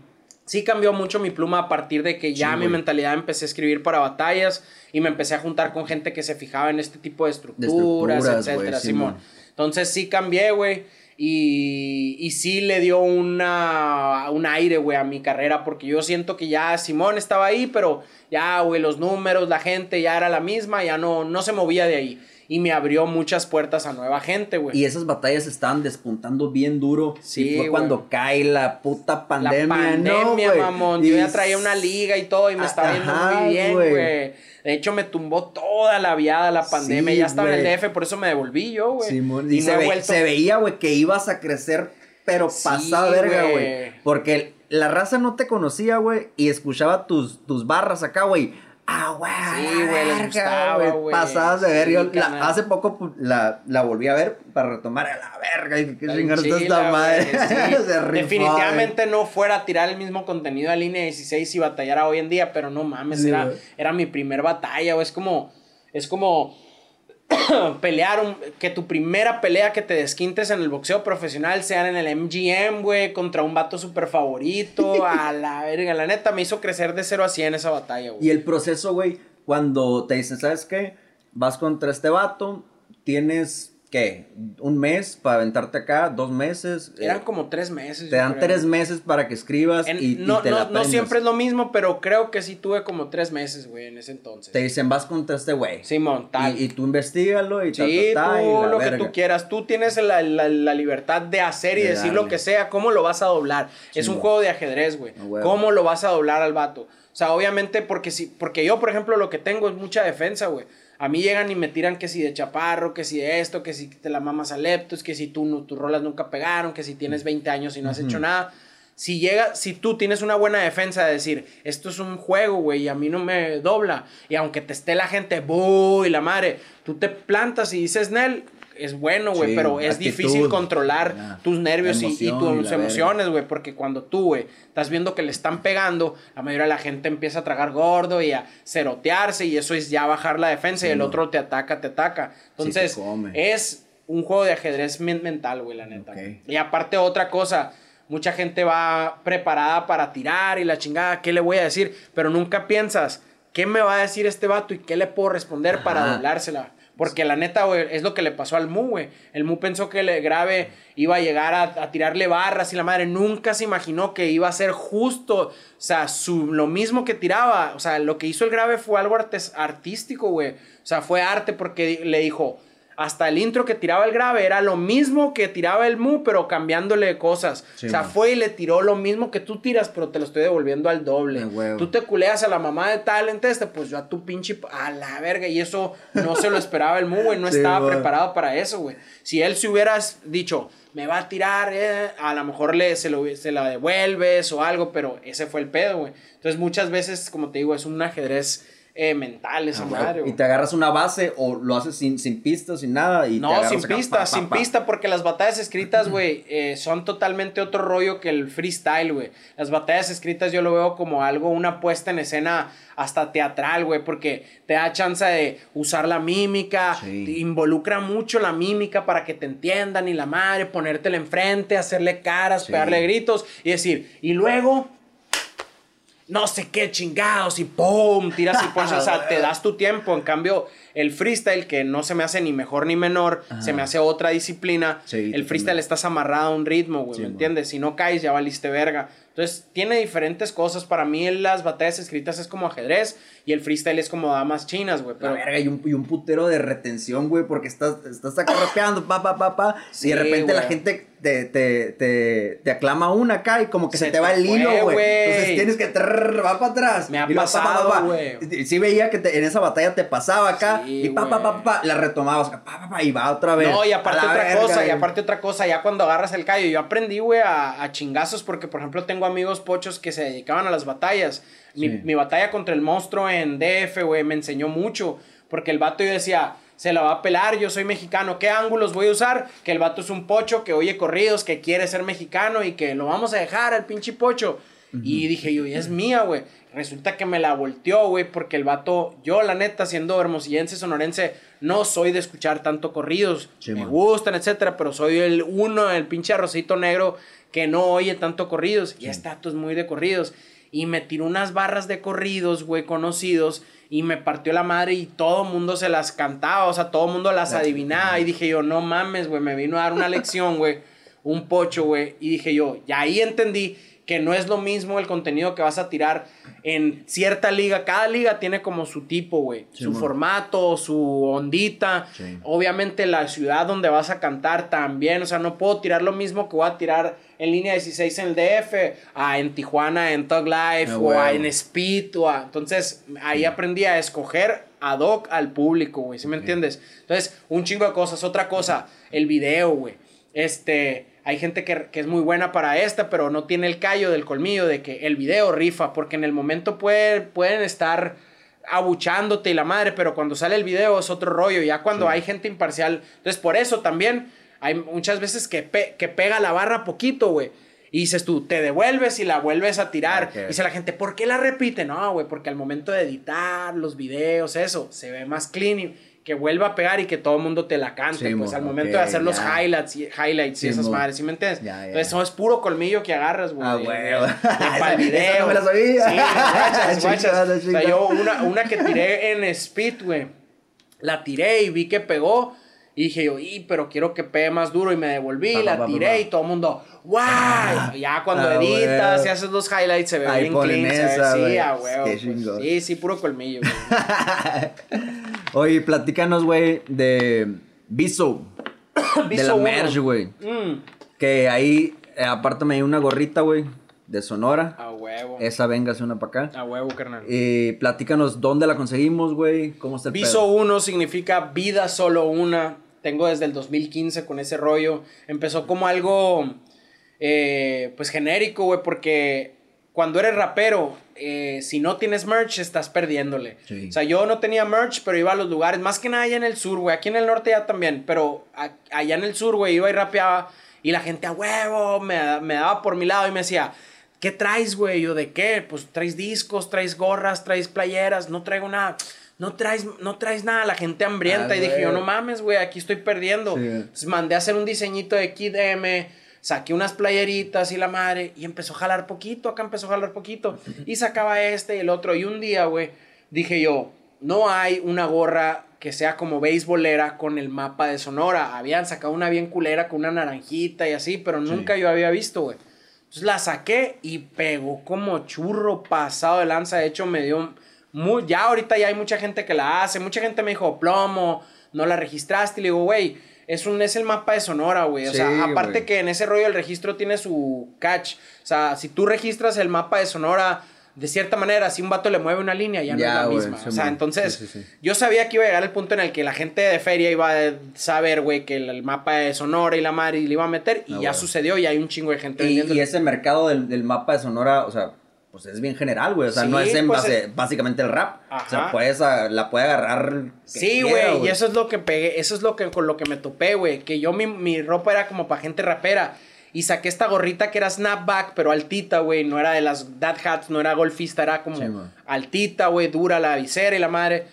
sí cambió mucho mi pluma a partir de que ya Sí, mi mentalidad empecé a escribir para batallas y me empecé a juntar con gente que se fijaba en este tipo de estructuras, estructuras, etcétera. Simón. Entonces sí cambié, güey. Y, y sí le dio una, un aire, güey, a mi carrera, porque yo siento que ya Simón estaba ahí, pero ya, güey, los números, la gente ya era la misma, ya no, no se movía de ahí. Y me abrió muchas puertas a nueva gente, güey. Y esas batallas estaban despuntando bien duro. Sí, y fue cuando cae la puta pandemia. La pandemia, ¿no, mamón. Y Yo ya traía una liga y todo y me estaba yendo Ajá, muy bien, güey. De hecho, me tumbó toda la viada la pandemia. Sí, ya estaba en el DF, por eso me devolví yo, güey. Simón, y y se, he ve- vuelto- se veía, güey, que ibas a crecer, pero Sí, pasada verga, güey. güey. Porque la raza no te conocía, güey, y escuchaba tus, tus barras acá, güey. Ah, güey. Sí, güey, les gustaba, güey. Pasadas de ver. Sí, Yo la- carnal. hace poco pues, la, la volví a ver para retomar a la verga. Y qué chingados esta madre. sí. Rifó, Definitivamente no fuera a tirar el mismo contenido a línea 16 y batallara hoy en día, pero no mames, Sí, era, era mi primer batalla, güey. Es como, es como pelear, un- que tu primera pelea que te desquintes en el boxeo profesional sea en el MGM, güey, contra un vato súper favorito. A la verga, la neta me hizo crecer de 0 a 100 esa batalla, güey. Y el proceso, güey, cuando te dicen, ¿sabes qué? Vas contra este vato, tienes, ¿qué? Un mes para aventarte acá, dos meses. Eran eh, como tres meses. Te dan creo. tres meses para que escribas En- y, y no, te la no, no siempre es lo mismo, pero creo que sí tuve como tres meses, güey, en ese entonces. Te dicen, vas contra este güey. Simón, tal. Y, y tú investigalo y Sí, ta, ta, y tú la lo que tú quieras. Tú tienes la, la- la libertad de hacer y De decir lo que sea. ¿Cómo lo vas a doblar? Sí, es un juego de ajedrez, güey. ¿Cómo lo vas a doblar al vato? O sea, obviamente, porque si, porque yo, por ejemplo, lo que tengo es mucha defensa, güey. A mí llegan y me tiran que si de chaparro, que si de esto, que si te la mamas a leptos, que si tú, no- tus rolas nunca pegaron, que si tienes 20 años y no has hecho nada. Si llega, si tú tienes una buena defensa de decir, esto es un juego, güey, y a mí no me dobla, y aunque te esté la gente, ¡buh! y la madre, tú te plantas y dices, Nel, es bueno, güey, Sí, pero es actitud. difícil controlar tus nervios y- y, Emoción y tus emociones, güey, porque cuando tú, güey, estás viendo que le están pegando, la mayoría de la gente empieza a tragar gordo y a cerotearse, y eso es ya bajar la defensa, y el no. otro te ataca, te ataca. Entonces, es un juego de ajedrez men- mental, güey, la neta. Y aparte, otra cosa. Mucha gente va preparada para tirar y la chingada, ¿qué le voy a decir? Pero nunca piensas, ¿qué me va a decir este vato y qué le puedo responder para doblársela? Porque la neta, güey, es lo que le pasó al Mu, güey. El Mu pensó que el grave iba a llegar a, tirarle barras y la madre nunca se imaginó que iba a ser justo, o sea, su, lo mismo que tiraba. O sea, lo que hizo el grave fue algo artístico, güey. O sea, fue arte porque le dijo, hasta el intro que tiraba el grave era lo mismo que tiraba el mu, pero cambiándole cosas. o sea, fue y le tiró lo mismo que tú tiras, pero te lo estoy devolviendo al doble. Tú te culeas a la mamá de talent este, pues yo a tu pinche, a la verga, y eso no se lo esperaba el mu, güey, no estaba preparado para eso, güey. Si él se hubieras dicho, me va a tirar, eh, a lo mejor le, se, lo, se la devuelves o algo, pero ese fue el pedo, güey. Entonces muchas veces, como te digo, es un ajedrez eh, mental esa Y te agarras una base o lo haces sin, sin pista, sin nada. Y no, sin pista, sin pista, porque las batallas escritas, güey, eh, son totalmente otro rollo que el freestyle, güey. Las batallas escritas yo lo veo como algo, una puesta en escena hasta teatral, güey, porque te da chance de usar la mímica, involucra mucho la mímica para que te entiendan y la madre, ponértela enfrente, hacerle caras, pegarle gritos y decir, y luego no sé qué chingados y ¡pum! Tiras y pones, o sea, te das tu tiempo. En cambio, el freestyle, que no se me hace ni mejor ni menor, se me hace otra disciplina. el freestyle estás amarrado a un ritmo, güey, ¿me entiendes? Si no caes, ya valiste verga. Entonces, tiene diferentes cosas. Para mí, las batallas escritas es como ajedrez y el freestyle es como damas chinas, güey. Pero... Verga, y, un, y un, putero de retención, güey, porque estás, estás acá rapeando, pa, pa, pa, pa. y de repente la gente te, te, te, te, aclama una acá y como que se, te va el hilo, güey. Entonces tienes que va para atrás. Me ha pasado, güey. Sí veía que en esa batalla te pasaba acá y pa, pa, pa, pa, la retomabas, pa, pa, pa, y va otra vez. No, y aparte otra cosa, y aparte otra cosa, ya cuando agarras el callo, yo aprendí, güey, a, a chingazos porque, por ejemplo, tengo amigos pochos que se dedicaban a las batallas mi, batalla contra el monstruo en DF, güey, me enseñó mucho. Porque el vato yo decía, se la va a pelar, yo soy mexicano, ¿qué ángulos voy a usar? Que el vato es un pocho que oye corridos, que quiere ser mexicano y que lo vamos a dejar al pinche pocho. Y dije yo, y es mía, güey. Resulta que me la volteó, güey, porque el vato, yo la neta, siendo hermosillense, sonorense, no soy de escuchar tanto corridos. me gustan, etcétera, pero soy el uno, el pinche arrocito negro que no oye tanto corridos. Y este dato es muy de corridos. Y me tiró unas barras de corridos, güey, conocidos y me partió la madre y todo el mundo se las cantaba, o sea, todo el mundo las adivinaba. Y dije yo, no mames, güey, me vino a dar una lección, güey, un pocho, güey, y dije yo, y ahí entendí que no es lo mismo el contenido que vas a tirar en cierta liga. Cada liga tiene como su tipo, güey. su formato, su ondita. Obviamente la ciudad donde vas a cantar también. O sea, no puedo tirar lo mismo que voy a tirar en línea 16 en el DF, a en Tijuana en Tug Life, ah, o en Speed. O Entonces, ahí aprendí a escoger ad hoc al público, güey. ¿Sí me entiendes? Entonces, un chingo de cosas. Otra cosa, el video, güey. Este hay gente que, es muy buena para esta, pero no tiene el callo del colmillo de que el video rifa, porque en el momento pueden estar abuchándote y la madre, pero cuando sale el video es otro rollo, ya cuando hay gente imparcial. Entonces, por eso también hay muchas veces que, que pega la barra poquito, güey. Y dices tú, te devuelves y la vuelves a tirar. Y dice la gente, ¿por qué la repite? No, güey, porque al momento de editar los videos, eso, se ve más clean que vuelva a pegar y que todo el mundo te la cante, pues al momento de hacer los highlights y, highlights y esas madres, ¿sí me entiendes? Entonces, eso es puro colmillo que agarras, güey. Ah, güey. Para el video. no me la sabía. Sí, guachas, guachas. O sea, yo una, una que tiré en Speed, güey, la tiré y vi que pegó. Y dije yo, y, pero quiero que pegue más duro. Y me devolví, la tiré y todo el mundo, ¡guay! Ah, ya cuando ah, editas y haces los highlights se ve bien clean. Esa, sí, a huevo. Pues. sí, sí, puro colmillo, güey. Oye, platícanos, güey, de Viso. de la merge, güey. Mm. Que ahí, eh, aparte me dio una gorrita, güey, de Sonora. A huevo. Esa véngase una para acá. A huevo, carnal. Y platícanos dónde la conseguimos, güey. ¿Cómo está el Viso 1 significa vida solo una. Tengo desde el 2015 con ese rollo. Empezó como algo, eh, pues genérico, güey, porque cuando eres rapero, eh, si no tienes merch, estás perdiéndole. O sea, yo no tenía merch, pero iba a los lugares, más que nada allá en el sur, güey. Aquí en el norte ya también, pero allá en el sur, güey, iba y rapeaba. Y la gente a huevo me, me daba por mi lado y me decía, ¿qué traes, güey? Yo, ¿de qué? Pues traes discos, traes gorras, traes playeras, no traigo nada. No traes, no traes nada, la gente hambrienta. Ah, y dije, yo, no mames, güey, aquí estoy perdiendo. Entonces mandé a hacer un diseñito de Kid M saqué unas playeritas y la madre, y empezó a jalar poquito, acá empezó a jalar poquito, y sacaba este y el otro, y un día, güey, dije yo, no hay una gorra que sea como beisbolera con el mapa de Sonora, habían sacado una bien culera con una naranjita y así, pero nunca yo había visto, güey. Entonces la saqué y pegó como churro pasado de lanza, de hecho me dio... Muy, ya ahorita ya hay mucha gente que la hace, mucha gente me dijo plomo, no la registraste. Y le digo, güey, es, un, es el mapa de Sonora, güey. O sea, aparte que en ese rollo el registro tiene su catch. O sea, si tú registras el mapa de Sonora de cierta manera, si un vato le mueve una línea, ya, no es la misma. o sea, entonces, yo sabía que iba a llegar el punto en el que la gente de feria iba a saber, güey, que el, mapa de Sonora y la Mari le iba a meter, y ah, ya sucedió, y hay un chingo de gente y, Y ese mercado del, mapa de Sonora, o sea, pues es bien general, güey. O sea, no es en pues base, básicamente el rap. O sea, puedes, la puede agarrar. Sí, güey. Y eso es lo que pegué, eso es lo que con lo que me topé, güey. Que yo mi, mi ropa era como para gente rapera. Y saqué esta gorrita que era snapback, pero altita, güey. No era de las dad hats, no era golfista, era como altita, güey, dura la visera y la madre.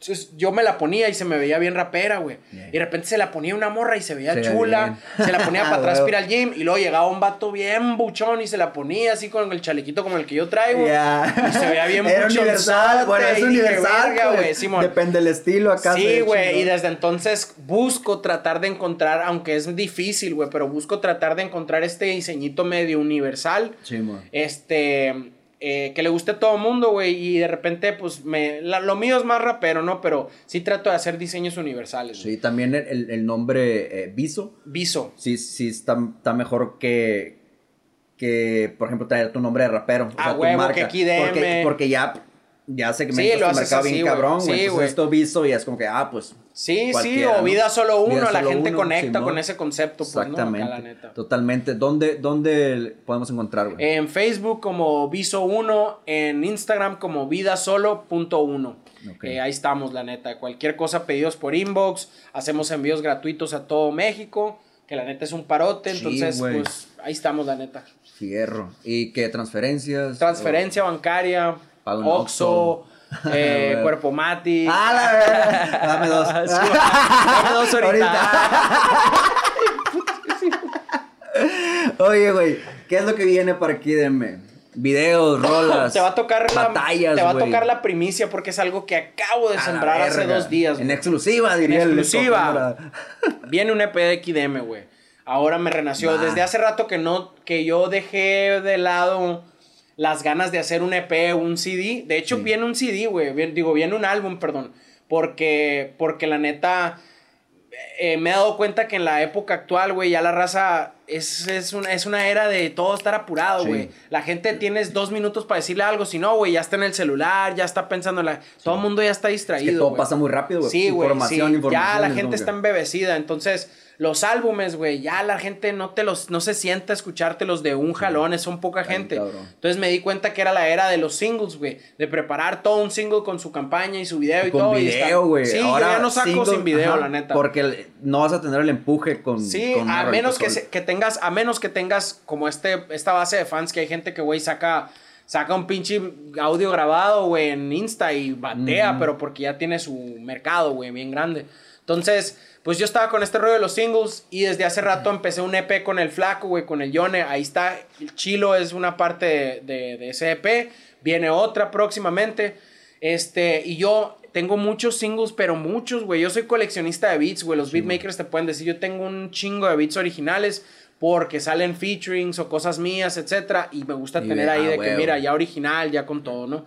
Entonces yo me la ponía y se me veía bien rapera, güey. Y de repente se la ponía una morra y se veía chula. Se la ponía para atrás para ir al gym. Y luego llegaba un vato bien buchón y se la ponía así con el chalequito como el que yo traigo. Y se veía bien Era universal, bueno, es universal, güey. Depende del estilo acá. Sí, güey. Y desde entonces busco tratar de encontrar, aunque es difícil, güey, pero busco tratar de encontrar este diseñito medio universal. Sí, Este eh, que le guste a todo el mundo, güey. Y de repente, pues, me, lo mío es más rapero, ¿no? Pero sí trato de hacer diseños universales. Sí, también el, nombre eh, Viso. Viso. Sí, sí, está, está mejor que, que, por ejemplo, traer tu nombre de rapero. Ah, huevo, que aquí porque, porque ya ya sé que me sí, mercado bien cabrón, güey. Sí, esto visto y es como que, ah, pues. Sí, sí, o vida solo uno, la gente conecta con ese concepto, pues, Exactamente. Totalmente. ¿Dónde, ¿Dónde podemos encontrar, güey? En Facebook como Viso1, en Instagram como vidasolo.1. Eh, ahí estamos, la neta. Cualquier cosa, pedidos por inbox. Hacemos envíos gratuitos a todo México. Que la neta es un parote. entonces, pues ahí estamos, la neta. Fierro. ¿Y qué transferencias? Transferencia bancaria Oxo, eh, Cuerpo Mati. Ah, la verdad. Dame dos. Dame dos ahorita. Oye, güey, ¿qué es lo que viene para aquí? Denme. Videos, rolas. te va a tocar batallas, la, Te va a tocar la primicia porque es algo que acabo de sembrar hace dos días. En exclusiva, diría En exclusiva. Viene un EP de XDM, güey. Ahora me renació. Desde hace rato que no, que yo dejé de lado las ganas de hacer un EP, un CD. De hecho, viene un CD, güey. Digo, viene un álbum, perdón. Porque, porque la neta, eh, me he dado cuenta que en la época actual, güey, ya la raza es, es, una, es una era de todo estar apurado, güey. La gente tienes dos minutos para decirle algo, si no, güey, ya está en el celular, ya está pensando en la... Todo el mundo ya está distraído. Es que todo pasa muy rápido, güey. Sí, güey. Información, Ya la gente está embebecida, entonces los álbumes, güey, ya la gente no te los, no se sienta a escuchártelos de un jalón, son poca gente. Entonces me di cuenta que era la era de los singles, güey, de preparar todo un single con su campaña y su video y todo. video, güey. Sí, Ahora, ya no saco sin video, la neta. Porque no vas a tener el empuje con. Sí, a menos que, que tengas, a menos que tengas como este, esta base de fans que hay gente que, güey, saca saca un pinche audio grabado, güey, en Insta y batea, pero porque ya tiene su mercado, güey, bien grande. Entonces, pues yo estaba con este rollo de los singles y desde hace rato empecé un EP con el Flaco, güey, con el Yone. Ahí está, el Chilo es una parte de, ese EP. Viene otra próximamente. Este, y yo tengo muchos singles, pero muchos, güey. Yo soy coleccionista de beats, güey. Los beatmakers te pueden decir, yo tengo un chingo de beats originales porque salen featurings o cosas mías, etcétera. Y me gusta tener ahí de que, mira, ya original, ya con todo, ¿no?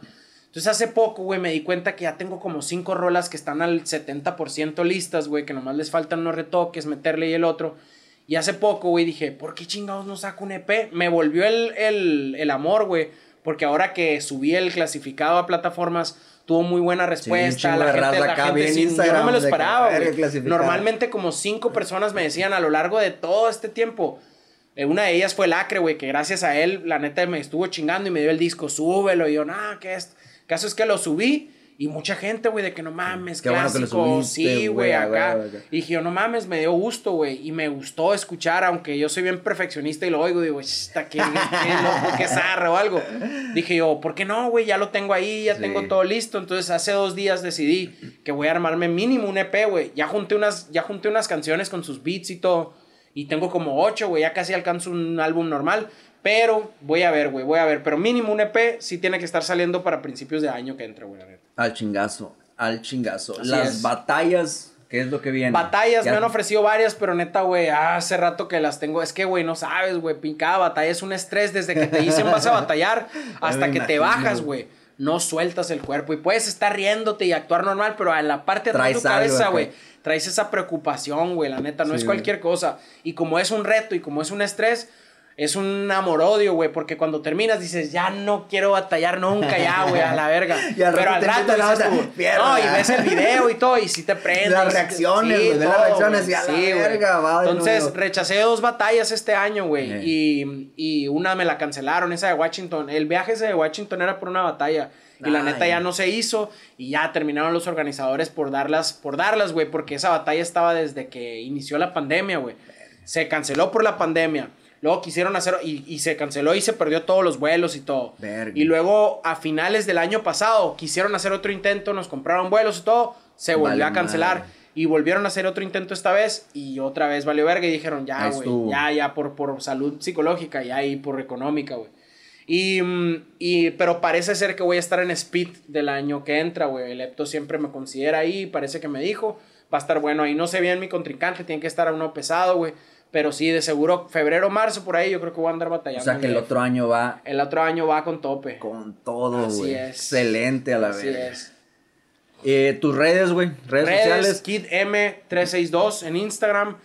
Entonces hace poco, güey, me di cuenta que ya tengo como cinco rolas que están al 70% listas, güey, que nomás les faltan unos retoques, meterle y el otro. Y hace poco, güey, dije, ¿por qué chingados no saco un EP? Me volvió el, el, amor, güey, porque ahora que subí el clasificado a plataformas, tuvo muy buena respuesta. la gente, la gente yo no me lo esperaba, güey. Normalmente como cinco personas me decían a lo largo de todo este tiempo. Eh, una de ellas fue Lacre, güey, que gracias a él, la neta, me estuvo chingando y me dio el disco, súbelo. Y yo, nah, ¿qué es? Caso es que lo subí y mucha gente, güey, de que no mames, Qué clásico, sí, güey, acá. Y dije, yo no mames, me dio gusto, güey, y me gustó escuchar, aunque yo soy bien perfeccionista y lo oigo, digo, está qué, qué loco, qué zarra o algo. Dije yo, ¿por qué no, güey? Ya lo tengo ahí, ya tengo todo listo. Entonces, hace dos días decidí que voy a armarme mínimo un EP, güey. Ya junté unas, ya junté unas canciones con sus beats y todo. Y tengo como ocho, güey, ya casi alcanzo un álbum normal. Pero voy a ver, güey, voy a ver. Pero mínimo un EP sí tiene que estar saliendo para principios de año que entre, güey. Al chingazo, al chingazo. Las batallas, ¿qué es lo que viene? Batallas, me han ofrecido varias, pero neta, güey, hace rato que las tengo. Es que, güey, no sabes, güey, cada batalla es un estrés desde que te dicen vas a batallar hasta que te bajas, güey. no sueltas el cuerpo y puedes estar riéndote y actuar normal, pero en la parte de atrás de tu cabeza, güey, traes esa preocupación, güey, la neta, no Sí, es cualquier cosa. Y como es un reto y como es un estrés, es un amor-odio, güey, porque cuando terminas dices, ya no quiero batallar nunca, ya, güey, a la verga. Y al Pero al rato no, y ves el video y todo, y si te prendes. Las sí reacciones, sí, güey, ves las reacciones y a la sí, verga, va de Entonces, nuevo. rechacé dos batallas este año, güey, y, y una me la cancelaron, esa de Washington. El viaje ese de Washington era por una batalla. Y la neta ya no se hizo y ya terminaron los organizadores por darlas, por darlas, güey, porque esa batalla estaba desde que inició la pandemia, güey. Se canceló por la pandemia. Luego quisieron hacer y, y se canceló y se perdió todos los vuelos y todo. Verga. Y luego a finales del año pasado quisieron hacer otro intento, nos compraron vuelos y todo, se volvió Vale a cancelar. madre. Y volvieron a hacer otro intento esta vez y otra vez valió verga y dijeron, ya, güey, ya, ya, por, por salud psicológica, ya, y por económica, güey. Y, mm, y, pero parece ser que voy a estar en Speed del año que entra, güey. El Epto siempre me considera ahí, parece que me dijo. Va a estar bueno ahí. No sé bien mi contrincante, tiene que estar a uno pesado, güey. Pero sí, de seguro, febrero, marzo, por ahí, yo creo que voy a andar O batallando. sea que el otro año va El otro año va con tope. con todo, Así güey. Excelente a la Así verga. es. Eh, tus redes, güey. Redes, Redes, sociales. Kid M362 en Instagram.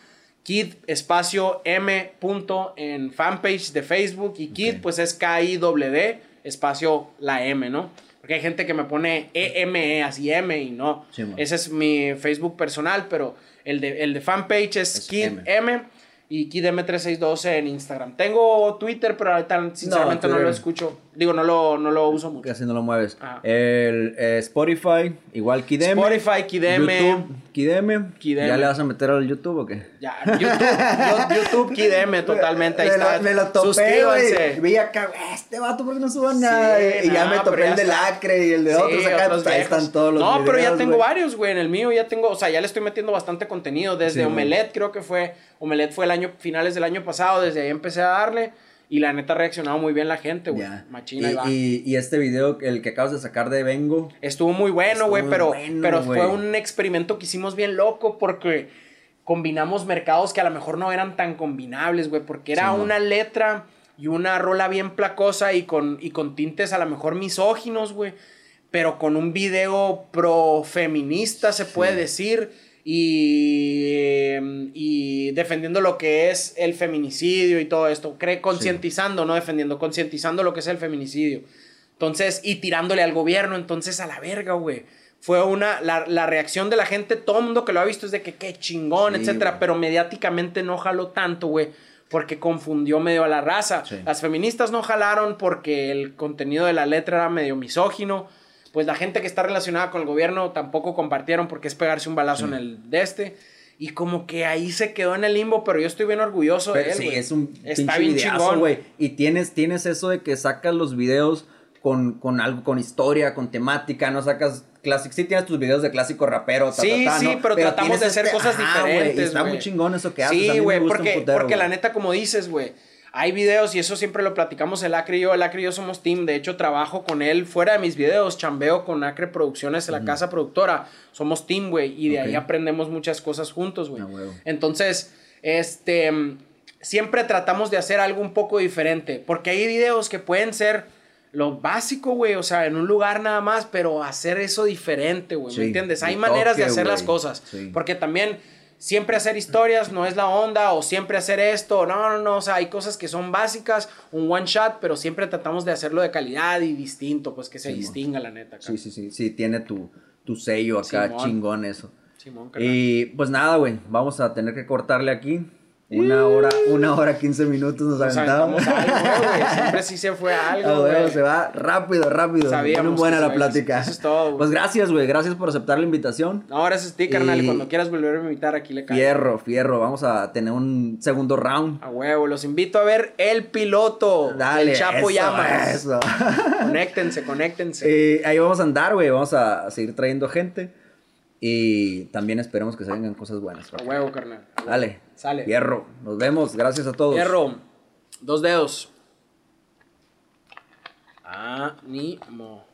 Kid espacio M punto en fanpage de Facebook. Y Kid, pues es K-I-W-D espacio la M, ¿no? Porque hay gente que me pone E-M-E, así M y no. Sí. Ese es mi Facebook personal, pero el de, el de fanpage es, Es Kid M. M. y Kid M362 en Instagram. Tengo Twitter, pero ahorita sinceramente no, lo escucho. Digo, no lo, no lo uso mucho. Casi no lo mueves. Ajá. El eh, Spotify, igual Kideme. Spotify, Kid M. YouTube, Kideme. Kideme. ¿Ya le vas a meter al YouTube o qué? Ya, YouTube, yo- YouTube Kid M, totalmente, ahí me está. Lo, me lo topé, Suscríbanse. Vi acá, "Güey, este vato, ¿por qué no suba nada? y ya me topé ya el de está. Lacre y el de Sí, otros acá. otros ahí viejos. están todos los No, pero ya tengo varios, güey. En el mío ya tengo, o sea, ya le estoy metiendo bastante contenido. Desde Sí, güey. Omelette, creo que fue. Omelette fue el año, finales del año pasado. Desde ahí empecé a darle. Y la neta ha reaccionado muy bien la gente, güey. Machina, va. y, y, este video, el que acabas de sacar de Vengo. Estuvo muy bueno, güey, pero, bueno, pero fue un experimento que hicimos bien loco porque combinamos mercados que a lo mejor no eran tan combinables, güey, porque era Sí, no. una letra y una rola bien placosa y con, y con tintes a lo mejor misóginos, güey, pero con un video pro feminista, se puede decir, y, y defendiendo lo que es el feminicidio y todo esto, cree concientizando, no defendiendo, concientizando lo que es el feminicidio. Entonces, y tirándole al gobierno, entonces a la verga, güey. Fue una, la, la reacción de la gente, todo el mundo que lo ha visto es de que qué chingón, Sí, etcétera, pero mediáticamente no jaló tanto, güey, porque confundió medio a la raza. Sí. Las feministas no jalaron porque el contenido de la letra era medio misógino. Pues la gente que está relacionada con el gobierno tampoco compartieron porque es pegarse un balazo en el de este. Y como que ahí se quedó en el limbo, pero yo estoy bien orgulloso de Pero él. sí, es un Está bien videazo, chingón. güey. Y tienes, tienes eso de que sacas los videos con, con algo, con historia, con temática, no sacas clásicos. Sí tienes tus videos de clásico rapero, ta, Sí, ta, ta, sí, ¿no? pero tratamos de hacer cosas ajá, güey, y diferentes, está güey. muy chingón eso que haces. Sí, güey, porque, porque la neta, como dices, güey, hay videos y eso siempre lo platicamos el Acre y yo. El Acre y yo somos team. De hecho, trabajo con él fuera de mis videos. Chambeo con Acre Producciones, la casa productora. Somos team, güey. Y de ahí aprendemos muchas cosas juntos, güey. Ah. Entonces, este. Siempre tratamos de hacer algo un poco diferente. Porque hay videos que pueden ser lo básico, güey. O sea, en un lugar nada más, pero hacer eso diferente, güey. Sí, ¿Me entiendes? Hay maneras de hacer las cosas. Sí. Porque también siempre hacer historias no es la onda o siempre hacer esto. No, no, no. O sea, hay cosas que son básicas, un one shot, pero siempre tratamos de hacerlo de calidad y distinto, pues que se Simón. distinga la neta. acá. Sí, sí, sí. Sí, tiene tu, tu sello acá, Simón. chingón eso. Simón. Y pues nada, güey. Vamos a tener que cortarle aquí. Una hora, una hora, quince minutos nos, Nos aventamos. aventamos algo, güey. Siempre sí se fue algo, güey, güey. se va rápido, rápido. Sabíamos Muy buena la plática. eso es todo, güey. Pues gracias, güey. Gracias por aceptar la invitación. No, gracias a ti, carnal. Y- Cuando quieras volver a invitar, aquí le cae. Fierro, fierro. Vamos a tener un segundo round. A huevo, los invito a ver El Piloto. Dale. El Chapo eso, Llamas. Eso. Conéctense, conéctense. Eh, ahí vamos a andar, güey. Vamos a seguir trayendo gente. Y también esperemos que se vengan cosas buenas. A huevo, carnal. Dale. Sale. Fierro. Nos vemos. Gracias a todos. Hierro. Dos dedos. Ánimo.